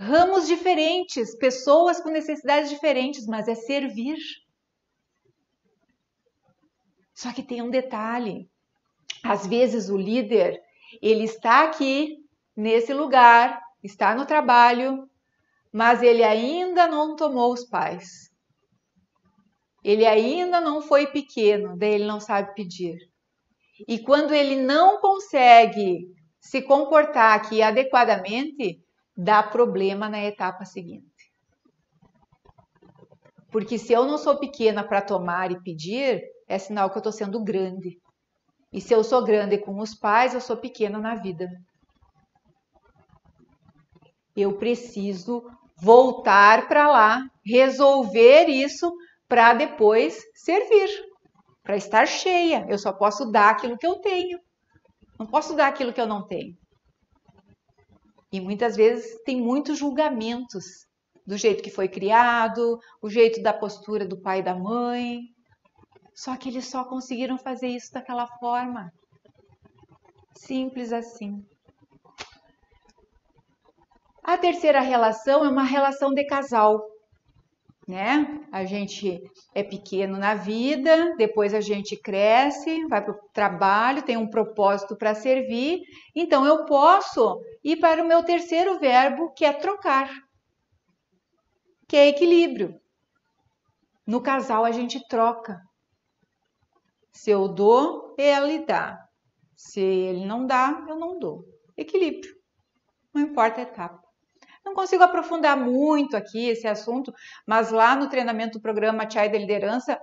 Ramos diferentes, pessoas com necessidades diferentes, mas é servir. Só que tem um detalhe. Às vezes o líder, ele está aqui nesse lugar, está no trabalho, mas ele ainda não tomou os pais. Ele ainda não foi pequeno, daí ele não sabe pedir. E quando ele não consegue se comportar aqui adequadamente, dá problema na etapa seguinte. Porque se eu não sou pequena para tomar e pedir, é sinal que eu estou sendo grande. E se eu sou grande com os pais, eu sou pequena na vida. Eu preciso voltar para lá, resolver isso para depois servir, para estar cheia. Eu só posso dar aquilo que eu tenho. Não posso dar aquilo que eu não tenho. E muitas vezes tem muitos julgamentos do jeito que foi criado, o jeito da postura do pai e da mãe. Só que eles só conseguiram fazer isso daquela forma. Simples assim. A terceira relação é uma relação de casal, né? A gente é pequeno na vida, depois a gente cresce, vai para o trabalho, tem um propósito para servir, então eu posso ir para o meu terceiro verbo, que é trocar, que é equilíbrio. No casal a gente troca. Se eu dou, ele dá. Se ele não dá, eu não dou. Equilíbrio. Não importa a etapa. Não consigo aprofundar muito aqui esse assunto, mas lá no treinamento do programa Chai da Liderança,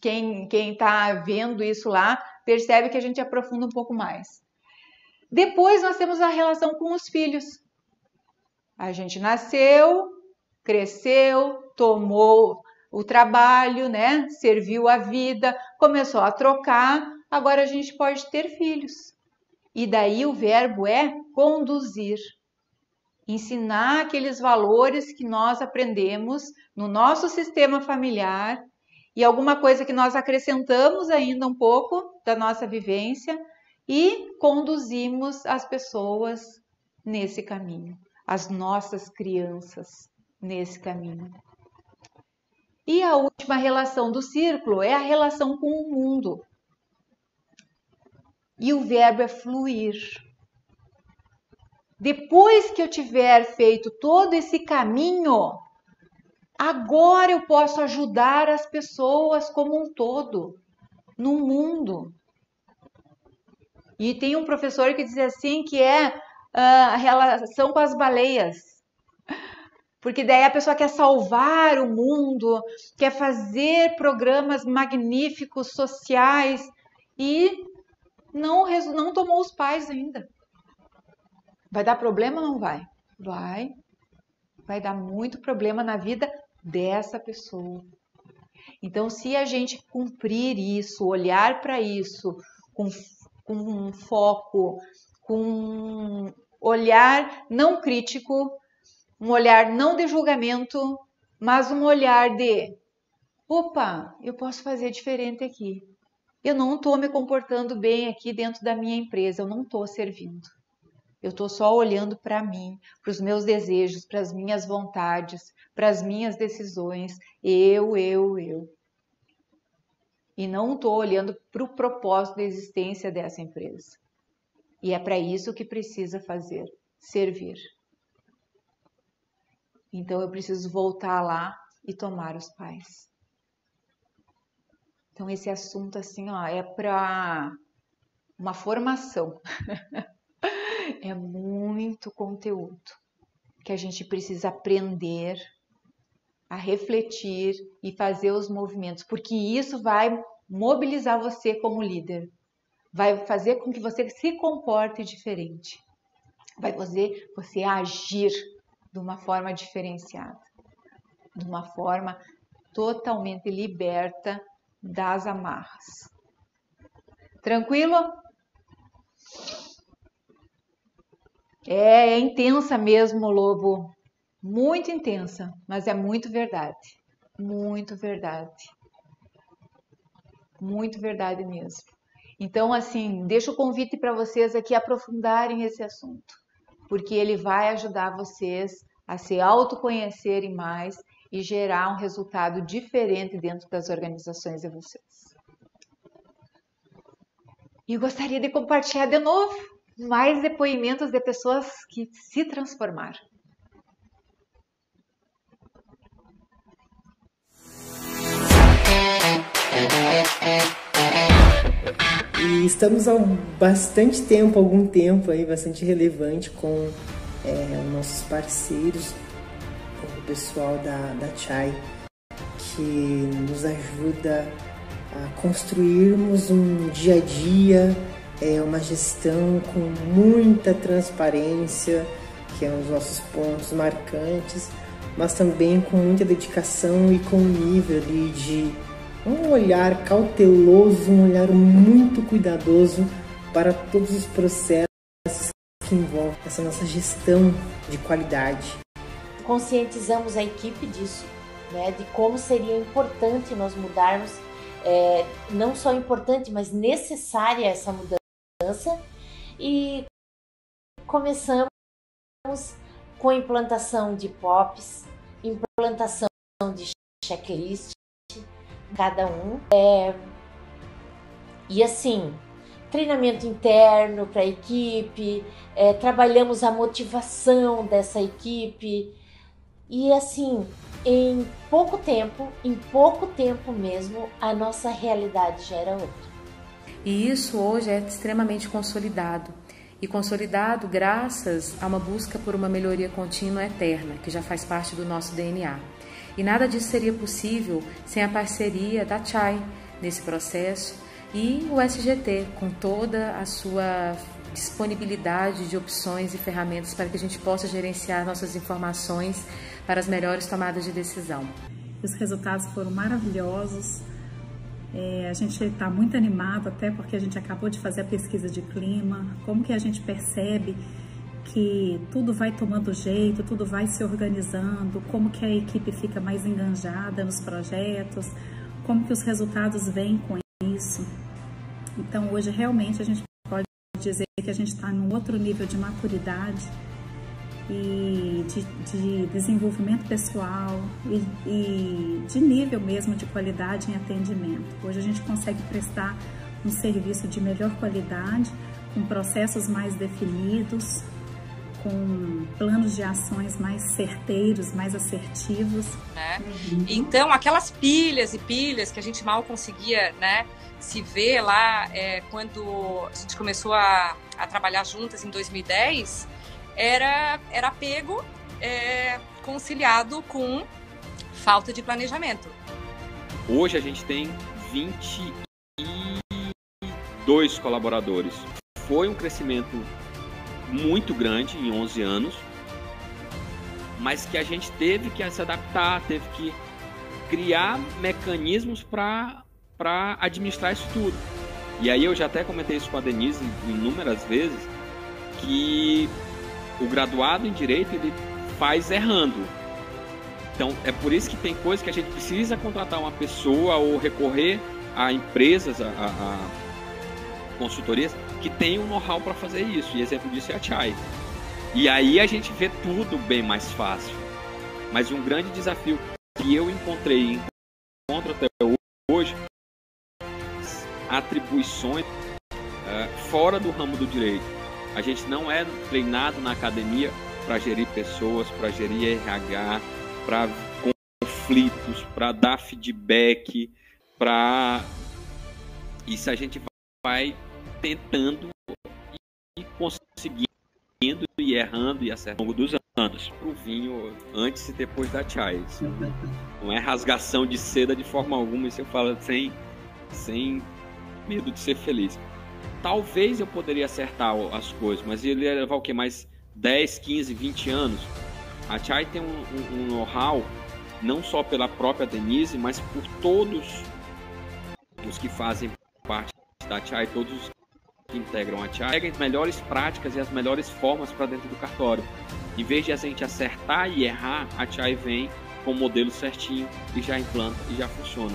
quem está vendo isso lá percebe que a gente aprofunda um pouco mais. Depois nós temos a relação com os filhos. A gente nasceu, cresceu, tomou o trabalho, né? Serviu a vida, começou a trocar, agora a gente pode ter filhos. E daí o verbo é conduzir ensinar aqueles valores que nós aprendemos no nosso sistema familiar e alguma coisa que nós acrescentamos ainda um pouco da nossa vivência e conduzimos as pessoas nesse caminho, as nossas crianças nesse caminho. E a última relação do círculo é a relação com o mundo. E o verbo é fluir. Depois que eu tiver feito todo esse caminho, agora eu posso ajudar as pessoas como um todo, no mundo. E tem um professor que diz assim que é ah, a relação com as baleias. Porque daí a pessoa quer salvar o mundo, quer fazer programas magníficos sociais e não, não tomou os pais ainda. Vai dar problema ou não vai? Vai. vai dar muito problema na vida dessa pessoa. Então, se a gente cumprir isso, olhar para isso com, com um foco, com um olhar não crítico, um olhar não de julgamento, mas um olhar de: opa, eu posso fazer diferente aqui. Eu não estou me comportando bem aqui dentro da minha empresa, eu não estou servindo. Eu estou só olhando para mim, para os meus desejos, para as minhas vontades, para as minhas decisões. Eu, eu, eu. E não estou olhando para o propósito da existência dessa empresa. E é para isso que precisa fazer: servir. Então eu preciso voltar lá e tomar os pais. Então esse assunto assim, ó, é para uma formação. (laughs) é muito conteúdo que a gente precisa aprender a refletir e fazer os movimentos, porque isso vai mobilizar você como líder, vai fazer com que você se comporte diferente, vai fazer você agir de uma forma diferenciada, de uma forma totalmente liberta das amarras. Tranquilo? É, é intensa mesmo, Lobo. Muito intensa, mas é muito verdade. Muito verdade. Muito verdade mesmo. Então, assim, deixo o convite para vocês aqui aprofundarem esse assunto, porque ele vai ajudar vocês a se autoconhecerem mais e gerar um resultado diferente dentro das organizações de vocês. E gostaria de compartilhar de novo mais depoimentos de pessoas que se transformaram. E estamos há bastante tempo, algum tempo aí, bastante relevante com é, nossos parceiros o pessoal da, da Chai, que nos ajuda a construirmos um dia a dia, é, uma gestão com muita transparência, que é um dos nossos pontos marcantes, mas também com muita dedicação e com um nível ali de um olhar cauteloso, um olhar muito cuidadoso para todos os processos que envolvem essa nossa gestão de qualidade. Conscientizamos a equipe disso, né, de como seria importante nós mudarmos, é, não só importante, mas necessária essa mudança, e começamos com a implantação de POPs, implantação de checklist, cada um, é, e assim, treinamento interno para a equipe, é, trabalhamos a motivação dessa equipe, e assim, em pouco tempo, em pouco tempo mesmo, a nossa realidade já era outra. E isso hoje é extremamente consolidado. E consolidado graças a uma busca por uma melhoria contínua eterna, que já faz parte do nosso DNA. E nada disso seria possível sem a parceria da CHAI nesse processo e o SGT, com toda a sua disponibilidade de opções e ferramentas para que a gente possa gerenciar nossas informações para as melhores tomadas de decisão. Os resultados foram maravilhosos. É, a gente está muito animado até porque a gente acabou de fazer a pesquisa de clima. Como que a gente percebe que tudo vai tomando jeito, tudo vai se organizando, como que a equipe fica mais enganjada nos projetos, como que os resultados vêm com isso. Então hoje realmente a gente pode dizer que a gente está num outro nível de maturidade e de, de desenvolvimento pessoal e, e, de nível mesmo de qualidade em atendimento. Hoje a gente consegue prestar um serviço de melhor qualidade, com processos mais definidos, com planos de ações mais certeiros, mais assertivos. Né? Uhum. Então, aquelas pilhas e pilhas que a gente mal conseguia né, se ver lá é, quando a gente começou a, a trabalhar juntas em 2010, era, era apego é, conciliado com falta de planejamento. Hoje a gente tem 22 colaboradores. Foi um crescimento muito grande em 11 anos, mas que a gente teve que se adaptar, teve que criar mecanismos para administrar isso tudo. E aí eu já até comentei isso com a Denise inúmeras vezes, que o graduado em direito ele faz errando. Então é por isso que tem coisas que a gente precisa contratar uma pessoa ou recorrer a empresas, a, a, a consultorias que tem um know-how para fazer isso. E exemplo disso é a Chai. E aí a gente vê tudo bem mais fácil. Mas um grande desafio que eu encontrei e encontro até hoje atribuições uh, fora do ramo do direito. A gente não é treinado na academia para gerir pessoas, para gerir RH, para conflitos, para dar feedback, para isso a gente vai tentando e conseguindo e errando e acertando ao longo dos anos. Pro vinho antes e depois da chai. Isso (laughs) não é rasgação de seda de forma alguma, isso eu falo sem, sem medo de ser feliz. Talvez eu poderia acertar as coisas, mas ele ia levar o que? Mais 10, 15, 20 anos? A Chai tem um, um, um know-how, não só pela própria Denise, mas por todos os que fazem parte da Chai, todos que integram a Chai, pegam as melhores práticas e as melhores formas para dentro do cartório. Em vez de a gente acertar e errar, a Chai vem com o modelo certinho e já implanta e já funciona.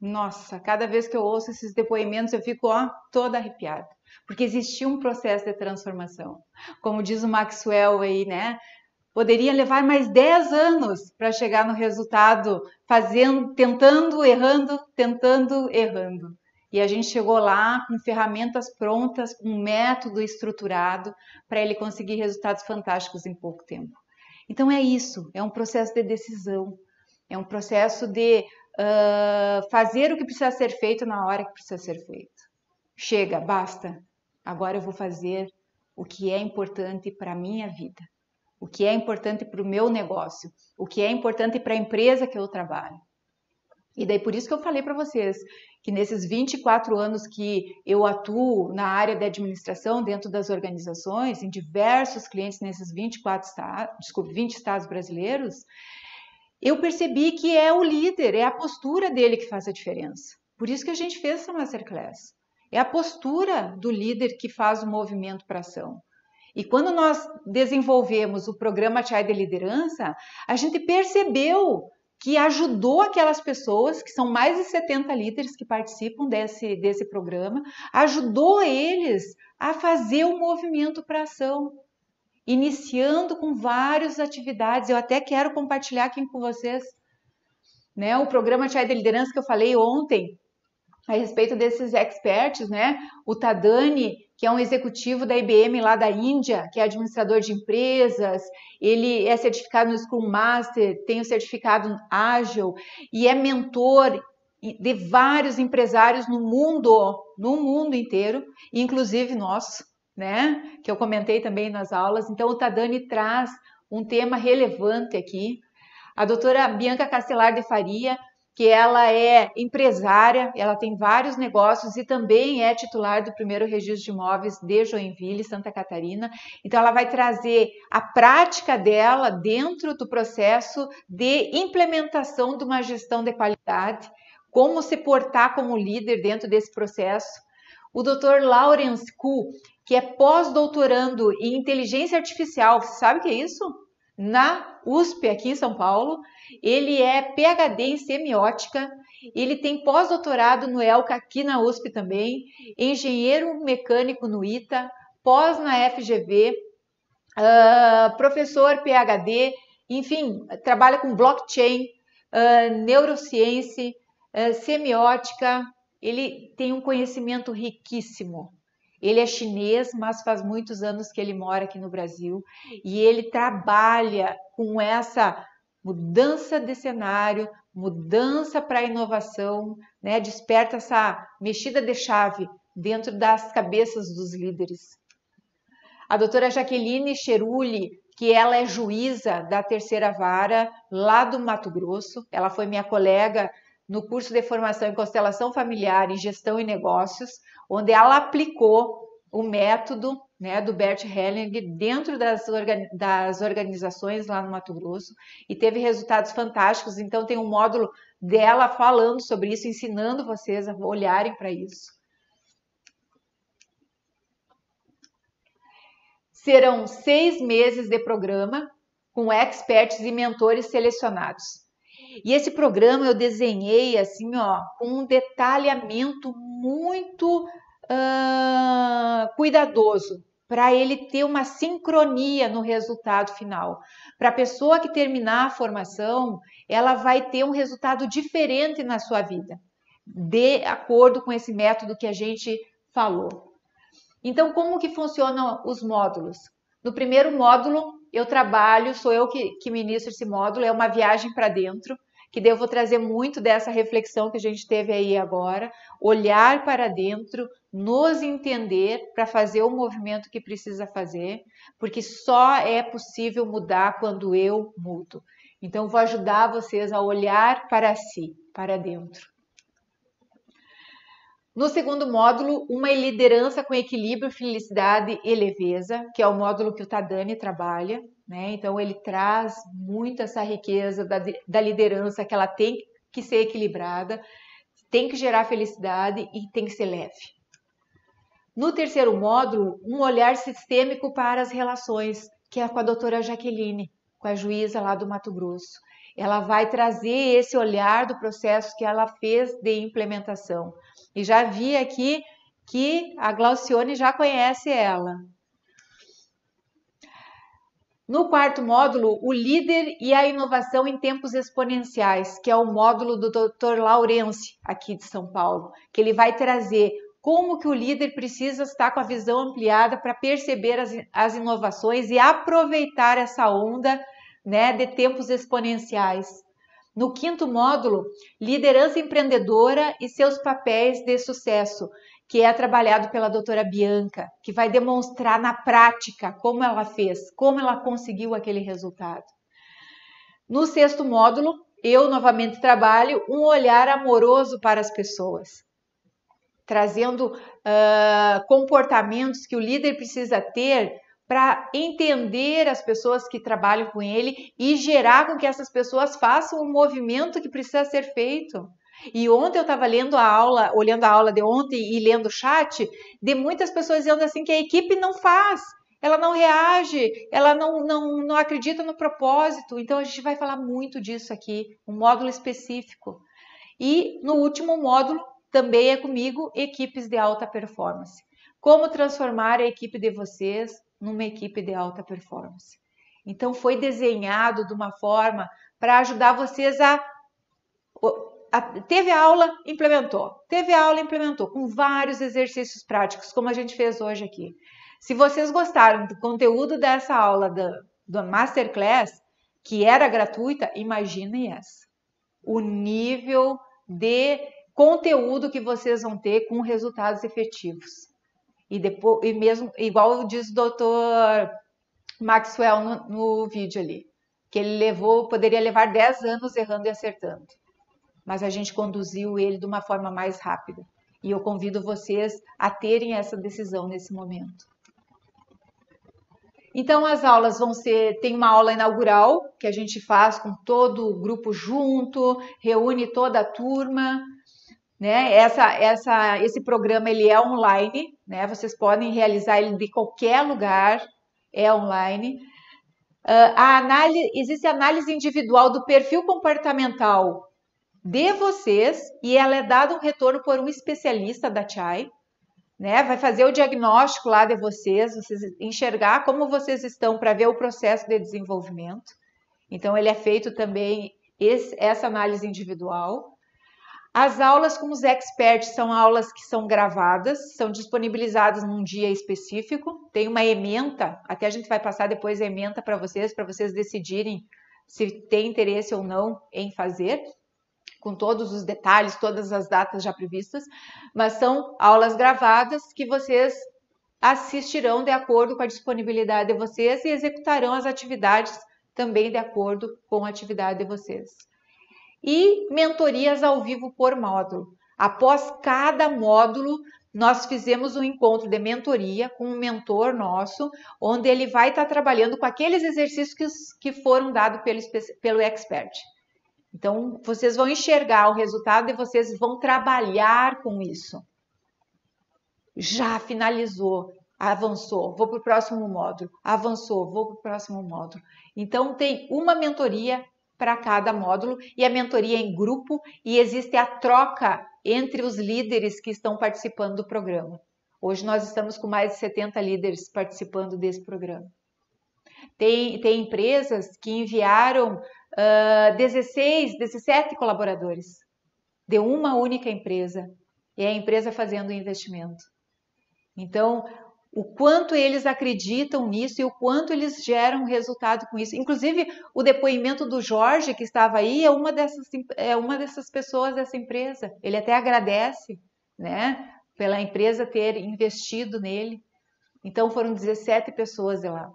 Nossa, cada vez que eu ouço esses depoimentos eu fico ó, toda arrepiada, porque existia um processo de transformação. Como diz o Maxwell aí, né? Poderia levar mais 10 anos para chegar no resultado, fazendo, tentando, errando, tentando, errando. E a gente chegou lá com ferramentas prontas, um método estruturado para ele conseguir resultados fantásticos em pouco tempo. Então é isso, é um processo de decisão, é um processo de uh, fazer o que precisa ser feito na hora que precisa ser feito. Chega, basta. Agora eu vou fazer o que é importante para minha vida, o que é importante para o meu negócio, o que é importante para a empresa que eu trabalho. E daí por isso que eu falei para vocês que nesses 24 anos que eu atuo na área de administração dentro das organizações, em diversos clientes nesses 24 estados, desculpe, 20 estados brasileiros, eu percebi que é o líder, é a postura dele que faz a diferença. Por isso que a gente fez essa masterclass. É a postura do líder que faz o movimento para ação. E quando nós desenvolvemos o programa Chai de Liderança, a gente percebeu que ajudou aquelas pessoas, que são mais de 70 líderes que participam desse, desse programa, ajudou eles a fazer o movimento para ação iniciando com várias atividades. Eu até quero compartilhar aqui com vocês né, o programa Chai de Liderança que eu falei ontem a respeito desses experts, né? O Tadani, que é um executivo da IBM lá da Índia, que é administrador de empresas, ele é certificado no Scrum Master, tem o certificado Ágil e é mentor de vários empresários no mundo, no mundo inteiro, inclusive nosso né? Que eu comentei também nas aulas. Então, o Tadani traz um tema relevante aqui. A doutora Bianca Castelar de Faria, que ela é empresária, ela tem vários negócios e também é titular do primeiro registro de imóveis de Joinville, Santa Catarina. Então, ela vai trazer a prática dela dentro do processo de implementação de uma gestão de qualidade, como se portar como líder dentro desse processo. O Dr. Lawrence Kuh, que é pós-doutorando em inteligência artificial. Sabe o que é isso? Na USP, aqui em São Paulo. Ele é PhD em semiótica. Ele tem pós-doutorado no ELCA, aqui na USP também. Engenheiro mecânico no ITA. Pós na FGV. Uh, ah, professor PhD. Enfim, trabalha com blockchain, uh, neurociência, uh, semiótica. Ele tem um conhecimento riquíssimo ele é chinês, mas faz muitos anos que ele mora aqui no Brasil e ele trabalha com essa mudança de cenário, mudança para a inovação, né? desperta essa mexida de chave dentro das cabeças dos líderes. A doutora Jaqueline Cheruli, que ela é juíza da terceira vara lá do Mato Grosso, ela foi minha colega no curso de formação em constelação familiar e gestão e negócios, onde ela aplicou o método né, do Bert Helling dentro das, das organizações lá no Mato Grosso e teve resultados fantásticos. Então, tem um módulo dela falando sobre isso, ensinando vocês a olharem para isso. Serão seis meses de programa com experts e mentores selecionados. E esse programa eu desenhei assim, ó, com um detalhamento muito uh, cuidadoso para ele ter uma sincronia no resultado final. Para a pessoa que terminar a formação, ela vai ter um resultado diferente na sua vida, de acordo com esse método que a gente falou. Então, como que funcionam os módulos? No primeiro módulo, eu trabalho, sou eu que, que ministro esse módulo, é uma viagem para dentro, que vou trazer muito dessa reflexão que a gente teve aí agora, olhar para dentro, nos entender para fazer o movimento que precisa fazer, porque só é possível mudar quando eu mudo. Então, vou ajudar vocês a olhar para si, para dentro. No segundo módulo, uma liderança com equilíbrio, felicidade e leveza, que é o módulo que o Tadani trabalha. Né? Então, ele traz muito essa riqueza da, da liderança, que ela tem que ser equilibrada, tem que gerar felicidade e tem que ser leve. No terceiro módulo, um olhar sistêmico para as relações, que é com a doutora Jaqueline, com a juíza lá do Mato Grosso. Ela vai trazer esse olhar do processo que ela fez de implementação. E já vi aqui que a Glaucione já conhece ela. No quarto módulo, o líder e a inovação em tempos exponenciais, que é o módulo do Dr. Laurence, aqui de São Paulo, que ele vai trazer como que o líder precisa estar com a visão ampliada para perceber as, as inovações e aproveitar essa onda né, de tempos exponenciais. No quinto módulo, liderança empreendedora e seus papéis de sucesso, que é trabalhado pela doutora Bianca, que vai demonstrar na prática como ela fez, como ela conseguiu aquele resultado. No sexto módulo, eu novamente trabalho um olhar amoroso para as pessoas, trazendo uh, comportamentos que o líder precisa ter para entender as pessoas que trabalham com ele e gerar com que essas pessoas façam o movimento que precisa ser feito. E ontem eu estava lendo a aula, olhando a aula de ontem e lendo o chat, de muitas pessoas dizendo assim que a equipe não faz, ela não reage, ela não, não, não acredita no propósito. Então a gente vai falar muito disso aqui, um módulo específico. E no último módulo, também é comigo, equipes de alta performance. Como transformar a equipe de vocês numa equipe de alta performance. Então, foi desenhado de uma forma para ajudar vocês a, a. Teve aula, implementou. Teve aula, implementou, com vários exercícios práticos, como a gente fez hoje aqui. Se vocês gostaram do conteúdo dessa aula da, da Masterclass, que era gratuita, imaginem essa. O nível de conteúdo que vocês vão ter com resultados efetivos. E depois, e mesmo, igual diz o doutor Maxwell no, no vídeo ali, que ele levou, poderia levar 10 anos errando e acertando. Mas a gente conduziu ele de uma forma mais rápida. E eu convido vocês a terem essa decisão nesse momento. Então as aulas vão ser, tem uma aula inaugural que a gente faz com todo o grupo junto, reúne toda a turma, né? Essa, essa, esse programa ele é online, né? Vocês podem realizar ele de qualquer lugar, é online. Uh, a análise, existe análise individual do perfil comportamental de vocês e ela é dada um retorno por um especialista da CHAI, né? Vai fazer o diagnóstico lá de vocês, vocês enxergar como vocês estão para ver o processo de desenvolvimento. Então ele é feito também esse, essa análise individual. As aulas com os experts são aulas que são gravadas, são disponibilizadas num dia específico. Tem uma ementa, até a gente vai passar depois a ementa para vocês, para vocês decidirem se tem interesse ou não em fazer, com todos os detalhes, todas as datas já previstas. Mas são aulas gravadas que vocês assistirão de acordo com a disponibilidade de vocês e executarão as atividades também de acordo com a atividade de vocês e mentorias ao vivo por módulo. Após cada módulo, nós fizemos um encontro de mentoria com um mentor nosso, onde ele vai estar trabalhando com aqueles exercícios que, foram dados pelo, pelo expert. Então, vocês vão enxergar o resultado e vocês vão trabalhar com isso. Já finalizou, avançou, vou para o próximo módulo, avançou, vou para o próximo módulo. Então, tem uma mentoria para cada módulo e a mentoria é em grupo e existe a troca entre os líderes que estão participando do programa. Hoje nós estamos com mais de 70 líderes participando desse programa. Tem, tem empresas que enviaram uh, 16, 17 colaboradores de uma única empresa e a empresa fazendo o investimento. Então, o quanto eles acreditam nisso e o quanto eles geram resultado com isso. Inclusive, o depoimento do Jorge, que estava aí, é uma dessas, é uma dessas pessoas dessa empresa. Ele até agradece, né, pela empresa ter investido nele. Então, foram 17 pessoas de lá.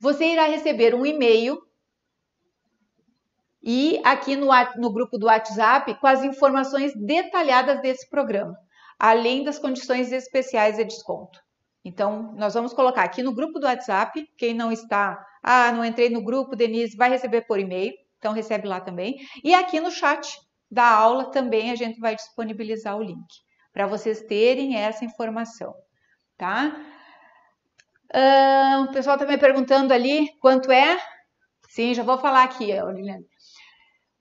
Você irá receber um e-mail e aqui no, no grupo do WhatsApp com as informações detalhadas desse programa além das condições especiais de desconto. Então, nós vamos colocar aqui no grupo do WhatsApp, quem não está, ah, não entrei no grupo, Denise, vai receber por e-mail, então recebe lá também. E aqui no chat da aula também a gente vai disponibilizar o link, para vocês terem essa informação, tá? Uh, o pessoal está me perguntando ali quanto é. Sim, já vou falar aqui, Liliane.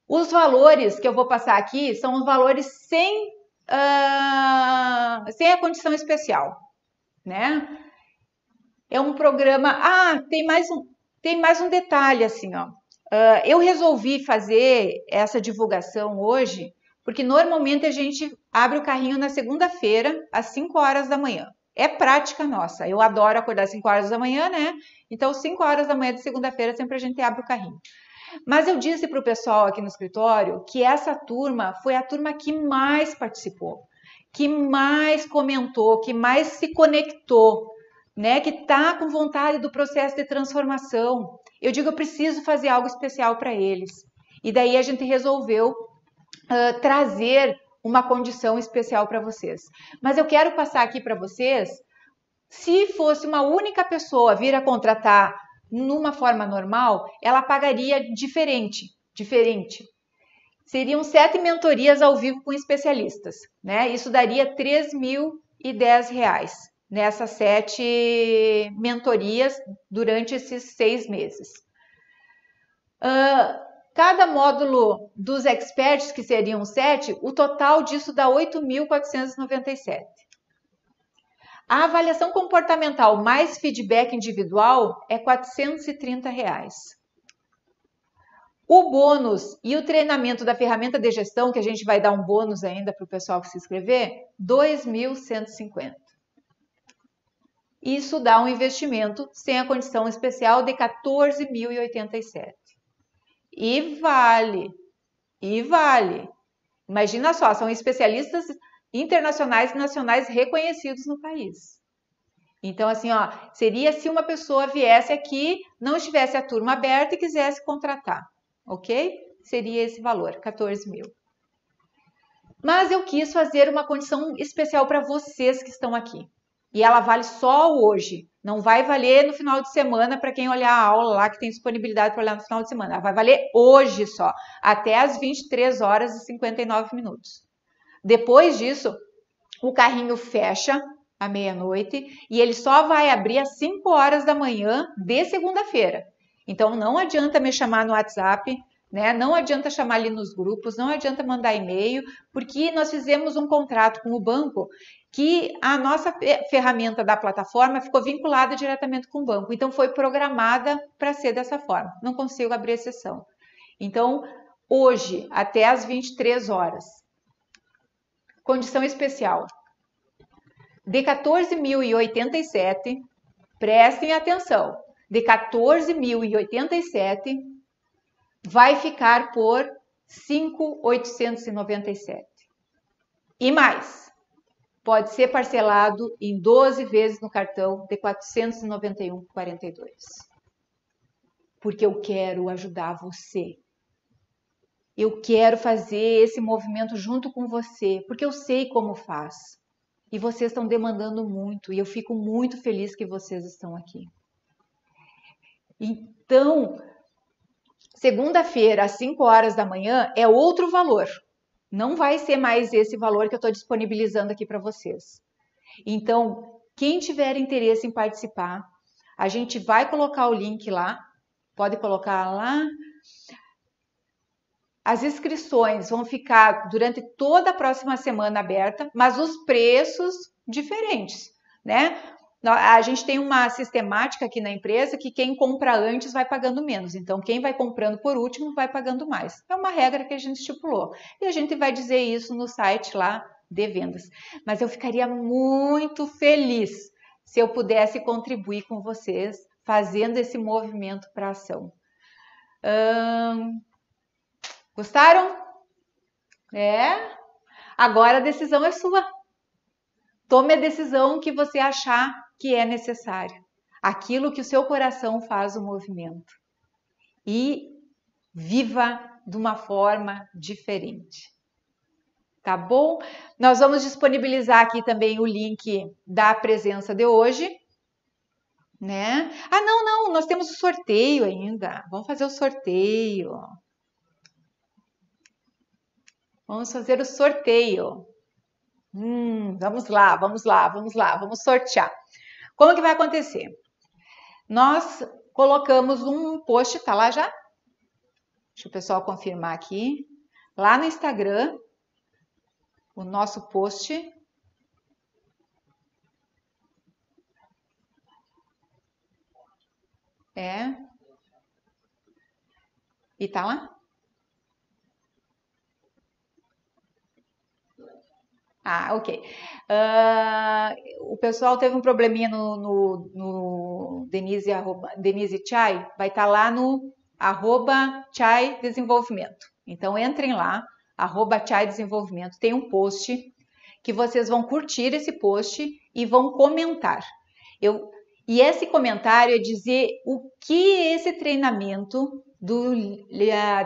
Os valores que eu vou passar aqui são os valores sem uh, sem a condição especial, né? É um programa. Ah, tem mais um, tem mais um detalhe assim, ó. Uh, eu resolvi fazer essa divulgação hoje porque normalmente a gente abre o carrinho na segunda-feira às 5 horas da manhã. É prática nossa. Eu adoro acordar às 5 horas da manhã, né? Então, 5 horas da manhã de segunda-feira sempre a gente abre o carrinho. Mas eu disse para o pessoal aqui no escritório que essa turma foi a turma que mais participou, que mais comentou, que mais se conectou, né? Que está com vontade do processo de transformação. Eu digo, eu preciso fazer algo especial para eles. E daí a gente resolveu uh, trazer uma condição especial para vocês. Mas eu quero passar aqui para vocês, se fosse uma única pessoa vir a contratar numa forma normal, ela pagaria diferente, diferente. Seriam sete mentorias ao vivo com especialistas, né? Isso daria R$ reais nessas sete mentorias durante esses seis meses. Uh, cada módulo dos experts, que seriam sete, o total disso dá 8.497. A avaliação comportamental mais feedback individual é 430 reais. O bônus e o treinamento da ferramenta de gestão, que a gente vai dar um bônus ainda para o pessoal que se inscrever, 2.150. Isso dá um investimento sem a condição especial de 14.087. E vale, e vale. Imagina só, são especialistas internacionais e nacionais reconhecidos no país. Então, assim, ó, seria se uma pessoa viesse aqui, não estivesse a turma aberta e quisesse contratar, ok? Seria esse valor, 14 mil. Mas eu quis fazer uma condição especial para vocês que estão aqui. E ela vale só hoje. Não vai valer no final de semana para quem olhar a aula lá que tem disponibilidade para olhar no final de semana. Ela vai valer hoje só, até as 23 horas e 59 minutos. Depois disso, o carrinho fecha à meia-noite e ele só vai abrir às 5 horas da manhã de segunda-feira. Então não adianta me chamar no WhatsApp, né? Não adianta chamar ali nos grupos, não adianta mandar e-mail, porque nós fizemos um contrato com o banco que a nossa ferramenta da plataforma ficou vinculada diretamente com o banco. Então foi programada para ser dessa forma. Não consigo abrir sessão. Então, hoje, até às 23 horas, Condição especial. De 14.087, prestem atenção, de 14.087 vai ficar por 5.897. E mais, pode ser parcelado em 12 vezes no cartão de 491,42. Porque eu quero ajudar você. Eu quero fazer esse movimento junto com você, porque eu sei como faz. E vocês estão demandando muito, e eu fico muito feliz que vocês estão aqui. Então, segunda-feira, às 5 horas da manhã, é outro valor. Não vai ser mais esse valor que eu estou disponibilizando aqui para vocês. Então, quem tiver interesse em participar, a gente vai colocar o link lá. Pode colocar lá. As inscrições vão ficar durante toda a próxima semana aberta, mas os preços diferentes, né? A gente tem uma sistemática aqui na empresa que quem compra antes vai pagando menos. Então, quem vai comprando por último vai pagando mais. É uma regra que a gente estipulou. E a gente vai dizer isso no site lá de vendas. Mas eu ficaria muito feliz se eu pudesse contribuir com vocês fazendo esse movimento para ação. Hum, Gostaram? É? Agora a decisão é sua. Tome a decisão que você achar que é necessária. Aquilo que o seu coração faz o movimento. E viva de uma forma diferente. Tá bom? Nós vamos disponibilizar aqui também o link da presença de hoje, né? Ah, não, não, nós temos o sorteio ainda. Vamos fazer o sorteio. Vamos fazer o sorteio. Hum, vamos lá, vamos lá, vamos lá, vamos sortear. Como que vai acontecer? Nós colocamos um post, tá lá já? Deixa o pessoal confirmar aqui. Lá no Instagram, o nosso post. É. E tá lá? Ah, ok. Uh, o pessoal teve um probleminha no, no, no Denise, arroba, Denise Chai, vai estar tá lá no arroba Chai Desenvolvimento. Então entrem lá, arroba Chai Desenvolvimento, tem um post que vocês vão curtir esse post e vão comentar. Eu, e esse comentário é dizer o que esse treinamento do,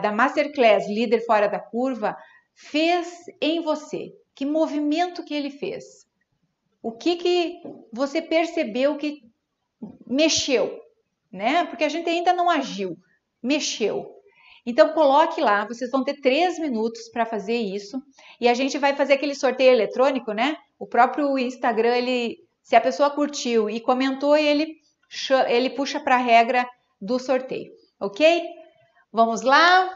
da Masterclass Líder Fora da Curva fez em você que movimento que ele fez? O que que você percebeu que mexeu, né? Porque a gente ainda não agiu, mexeu. Então coloque lá, vocês vão ter três minutos para fazer isso e a gente vai fazer aquele sorteio eletrônico, né? O próprio Instagram, ele, se a pessoa curtiu e comentou, ele ele puxa para a regra do sorteio, ok? Vamos lá,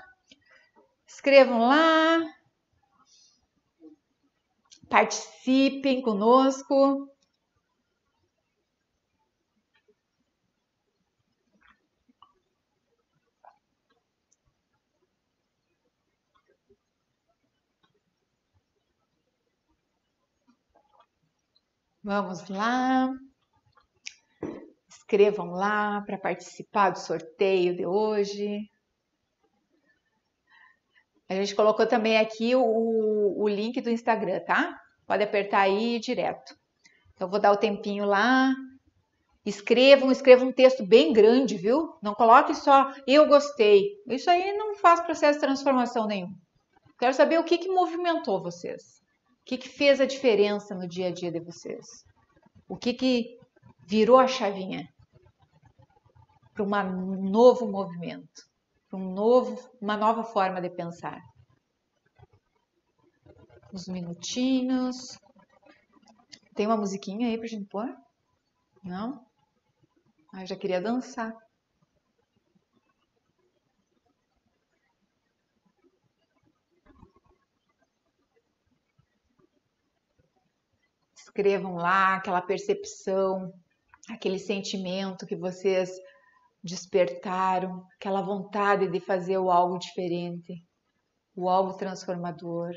escrevam lá, Participem conosco. Vamos lá. Escrevam lá para participar do sorteio de hoje. A gente colocou também aqui o, o link do Instagram, tá? Pode apertar aí direto. Então, vou dar o tempinho lá. Escrevam, escrevam um texto bem grande, viu? Não coloque só eu gostei. Isso aí não faz processo de transformação nenhum. Quero saber o que, que movimentou vocês. O que, que fez a diferença no dia a dia de vocês. O que, que virou a chavinha para um novo movimento um novo, uma nova forma de pensar. Uns minutinhos. Tem uma musiquinha aí pra gente pôr? Não? Ah, eu já queria dançar. Escrevam lá aquela percepção, aquele sentimento que vocês despertaram aquela vontade de fazer o algo diferente, o algo transformador.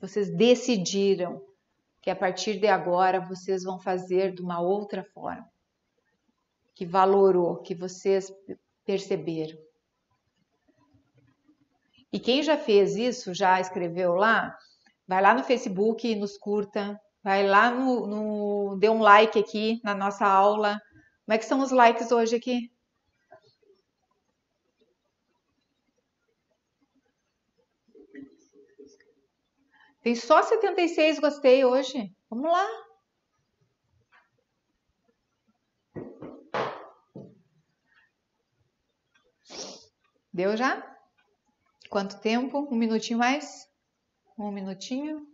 Vocês decidiram que a partir de agora vocês vão fazer de uma outra forma, que valorou, que vocês perceberam. E quem já fez isso, já escreveu lá, vai lá no Facebook e nos curta, vai lá no, no dê um like aqui na nossa aula. Como é que são os likes hoje aqui? Tem só 76 gostei hoje. Vamos lá. Deu já? Quanto tempo? Um minutinho mais? Um minutinho.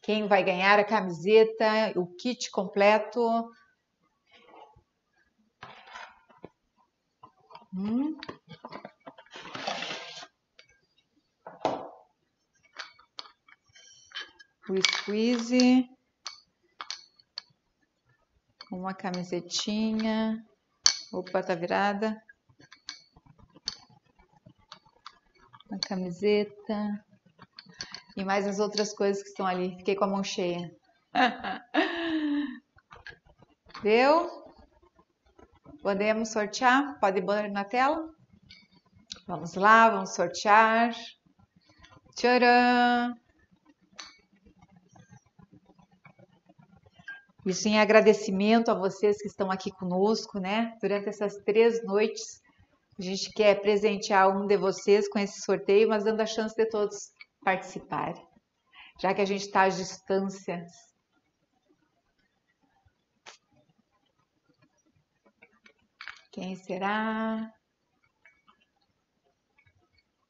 Quem vai ganhar a camiseta, o kit completo? Hum. Squeeze. Uma camisetinha. Opa, tá virada. Uma camiseta. E mais as outras coisas que estão ali. Fiquei com a mão cheia. (laughs) Deu? Podemos sortear? Pode pôr na tela? Vamos lá, vamos sortear. Tcharam! Isso em agradecimento a vocês que estão aqui conosco, né? Durante essas três noites, a gente quer presentear um de vocês com esse sorteio, mas dando a chance de todos participarem. Já que a gente está às distâncias. Quem será?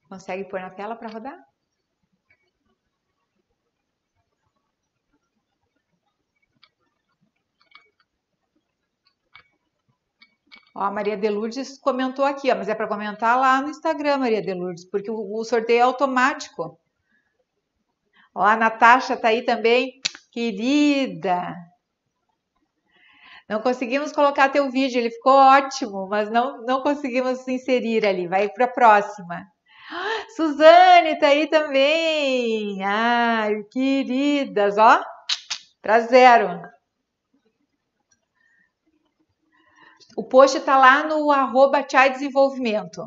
Consegue pôr na tela para rodar? Ó, a Maria de Lourdes comentou aqui, ó, mas é para comentar lá no Instagram, Maria de Lourdes, porque o, o sorteio é automático. Ó, a Natasha tá aí também, querida. Não conseguimos colocar teu vídeo, ele ficou ótimo, mas não, não conseguimos inserir ali. Vai para a próxima. Suzane tá aí também. Ai, queridas, ó. Para zero. O post está lá no arroba Chai Desenvolvimento.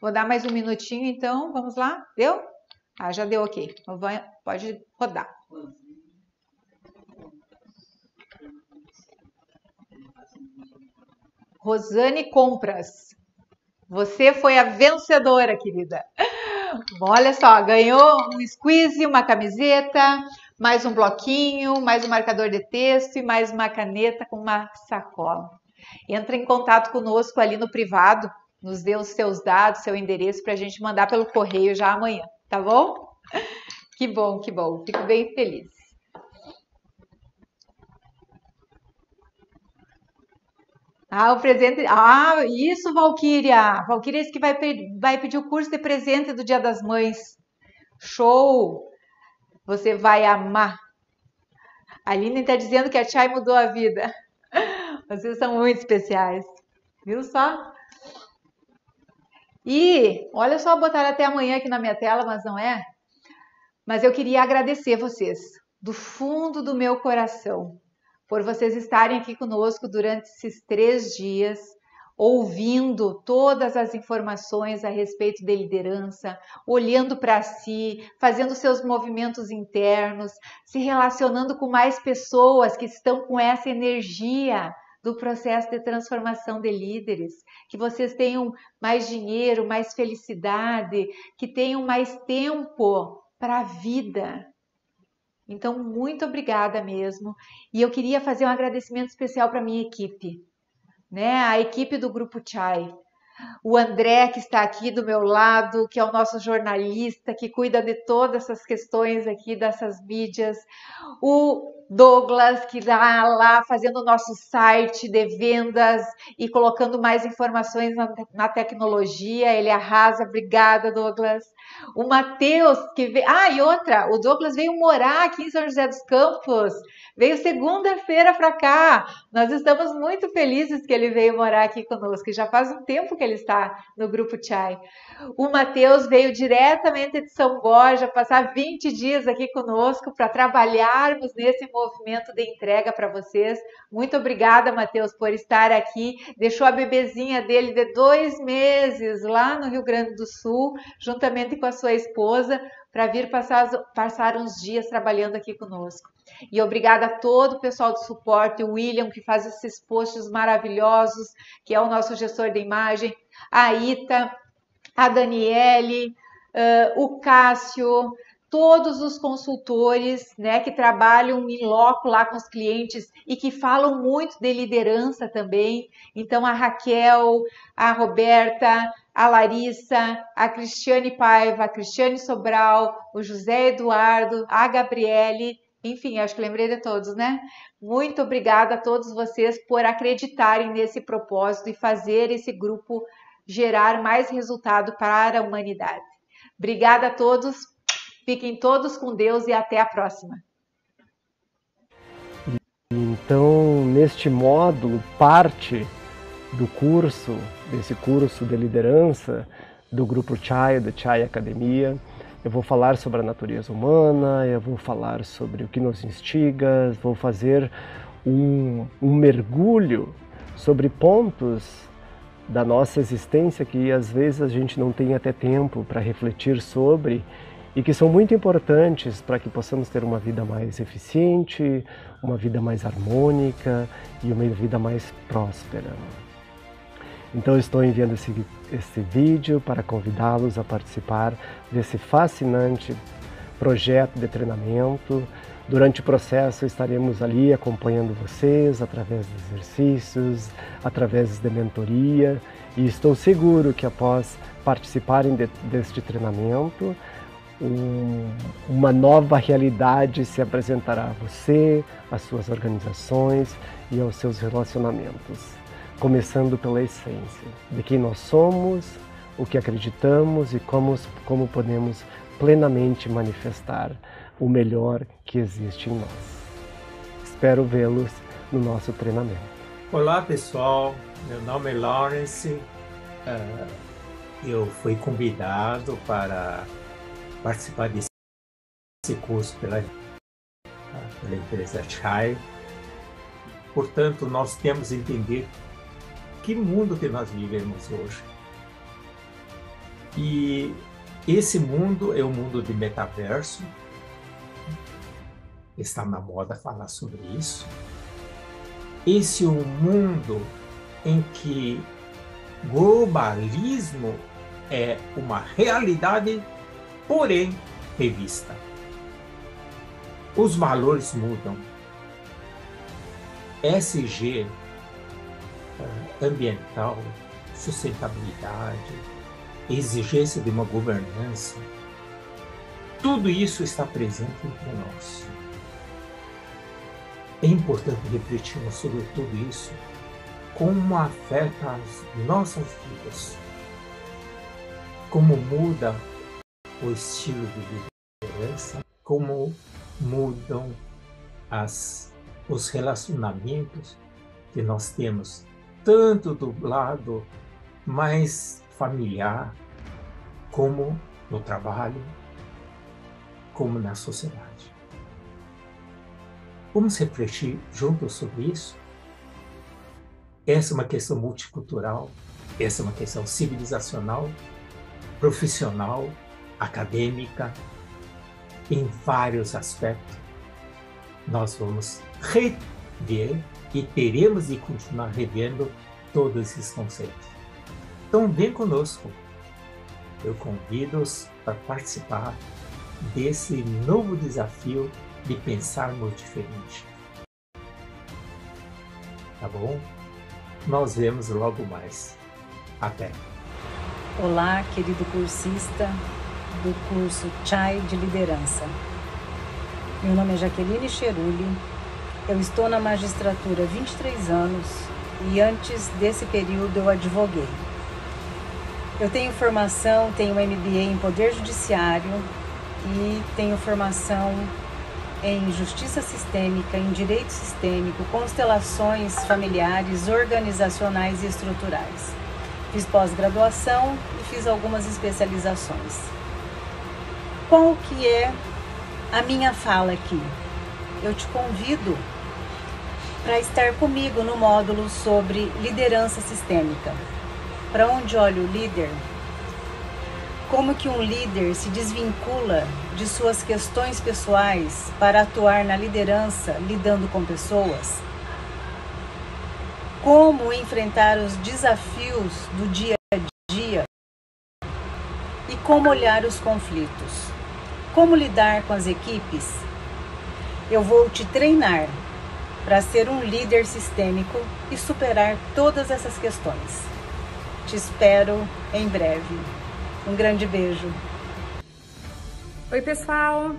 Vou dar mais um minutinho, então. Vamos lá? Deu? Ah, já deu ok. Pode rodar. Rosane Compras. Você foi a vencedora, querida. Olha só, ganhou um squeeze, uma camiseta, mais um bloquinho, mais um marcador de texto e mais uma caneta com uma sacola. Entra em contato conosco ali no privado, nos dê os seus dados, seu endereço para a gente mandar pelo correio já amanhã, tá bom? Que bom, que bom, fico bem feliz. Ah, o presente. Ah, isso, Valquíria. Valquíria é esse que vai, vai pedir o curso de presente do Dia das Mães. Show! Você vai amar. A Aline está dizendo que a Chai mudou a vida. (laughs) Vocês são muito especiais. Viu só? E olha só, botar até amanhã aqui na minha tela, mas não é? Mas eu queria agradecer vocês do fundo do meu coração por vocês estarem aqui conosco durante esses três dias, ouvindo todas as informações a respeito de liderança, olhando para si, fazendo seus movimentos internos, se relacionando com mais pessoas que estão com essa energia do processo de transformação de líderes, que vocês tenham mais dinheiro, mais felicidade, que tenham mais tempo para a vida, então, muito obrigada mesmo. E eu queria fazer um agradecimento especial para a minha equipe, né? A equipe do Grupo Chai. O André, que está aqui do meu lado, que é o nosso jornalista, que cuida de todas essas questões aqui dessas mídias. O Douglas, que está lá fazendo o nosso site de vendas e colocando mais informações na, na tecnologia. Ele arrasa. Obrigada, Douglas. O Matheus, que veio. Ah, e outra, o Douglas veio morar aqui em São José dos Campos. Veio segunda-feira para cá. Nós estamos muito felizes que ele veio morar aqui conosco. Já faz um tempo que ele está no grupo Chai. O Matheus veio diretamente de São Borja passar 20 dias aqui conosco para trabalharmos nesse movimento de entrega para vocês. Muito obrigada, Matheus, por estar aqui. Deixou a bebezinha dele de dois meses lá no Rio Grande do Sul, juntamente com a sua esposa para vir passar, passar uns dias trabalhando aqui conosco. E obrigada a todo o pessoal do suporte, o William, que faz esses posts maravilhosos, que é o nosso gestor de imagem, a Ita, a Daniele, uh, o Cássio, todos os consultores né, que trabalham em loco lá com os clientes e que falam muito de liderança também. Então, a Raquel, a Roberta, a Larissa, a Cristiane Paiva, a Cristiane Sobral, o José Eduardo, a Gabriele, enfim, acho que lembrei de todos, né? Muito obrigada a todos vocês por acreditarem nesse propósito e fazer esse grupo gerar mais resultado para a humanidade. Obrigada a todos Fiquem todos com Deus e até a próxima. Então, neste módulo, parte do curso, desse curso de liderança do grupo Chai, da Chai Academia, eu vou falar sobre a natureza humana, eu vou falar sobre o que nos instiga, vou fazer um, um mergulho sobre pontos da nossa existência que às vezes a gente não tem até tempo para refletir sobre e que são muito importantes para que possamos ter uma vida mais eficiente, uma vida mais harmônica e uma vida mais próspera. Então estou enviando esse, esse vídeo para convidá-los a participar desse fascinante projeto de treinamento. Durante o processo estaremos ali acompanhando vocês através de exercícios, através de mentoria e estou seguro que após participarem de, deste treinamento, um, uma nova realidade se apresentará a você, às suas organizações e aos seus relacionamentos, começando pela essência de quem nós somos, o que acreditamos e como, como podemos plenamente manifestar o melhor que existe em nós. Espero vê-los no nosso treinamento. Olá pessoal, meu nome é Lawrence. Uh, eu fui convidado para participar desse curso pela, pela empresa Chai. Portanto, nós temos que entender que mundo que nós vivemos hoje. E esse mundo é o um mundo de metaverso. Está na moda falar sobre isso. Esse é um mundo em que globalismo é uma realidade porém revista. Os valores mudam. SG, ambiental, sustentabilidade, exigência de uma governança, tudo isso está presente entre nós. É importante refletirmos sobre tudo isso, como afeta as nossas vidas, como muda o estilo de liderança, como mudam as, os relacionamentos que nós temos, tanto do lado mais familiar, como no trabalho, como na sociedade. Vamos refletir juntos sobre isso? Essa é uma questão multicultural, essa é uma questão civilizacional, profissional acadêmica, em vários aspectos. Nós vamos rever e teremos de continuar revendo todos esses conceitos. Então, vem conosco. Eu convido-os para participar desse novo desafio de pensarmos diferente. Tá bom? Nós vemos logo mais. Até! Olá, querido cursista do curso Chai de Liderança. Meu nome é Jaqueline Cheruli, eu estou na magistratura há 23 anos e antes desse período eu advoguei. Eu tenho formação, tenho MBA em Poder Judiciário e tenho formação em Justiça Sistêmica, em Direito Sistêmico, constelações familiares, organizacionais e estruturais. Fiz pós-graduação e fiz algumas especializações qual que é a minha fala aqui? Eu te convido para estar comigo no módulo sobre liderança sistêmica. Para onde olha o líder? como que um líder se desvincula de suas questões pessoais para atuar na liderança lidando com pessoas? Como enfrentar os desafios do dia a dia e como olhar os conflitos? Como lidar com as equipes? Eu vou te treinar para ser um líder sistêmico e superar todas essas questões. Te espero em breve. Um grande beijo. Oi, pessoal.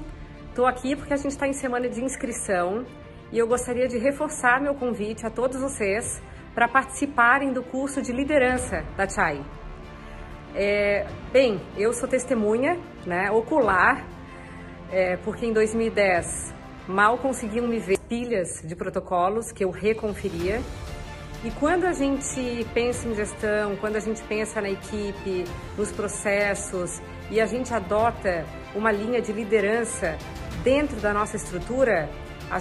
Estou aqui porque a gente está em semana de inscrição e eu gostaria de reforçar meu convite a todos vocês para participarem do curso de liderança da Chai. É, bem, eu sou testemunha né, ocular, é, porque em 2010 mal conseguiam me ver pilhas de protocolos que eu reconferia. E quando a gente pensa em gestão, quando a gente pensa na equipe, nos processos e a gente adota uma linha de liderança dentro da nossa estrutura,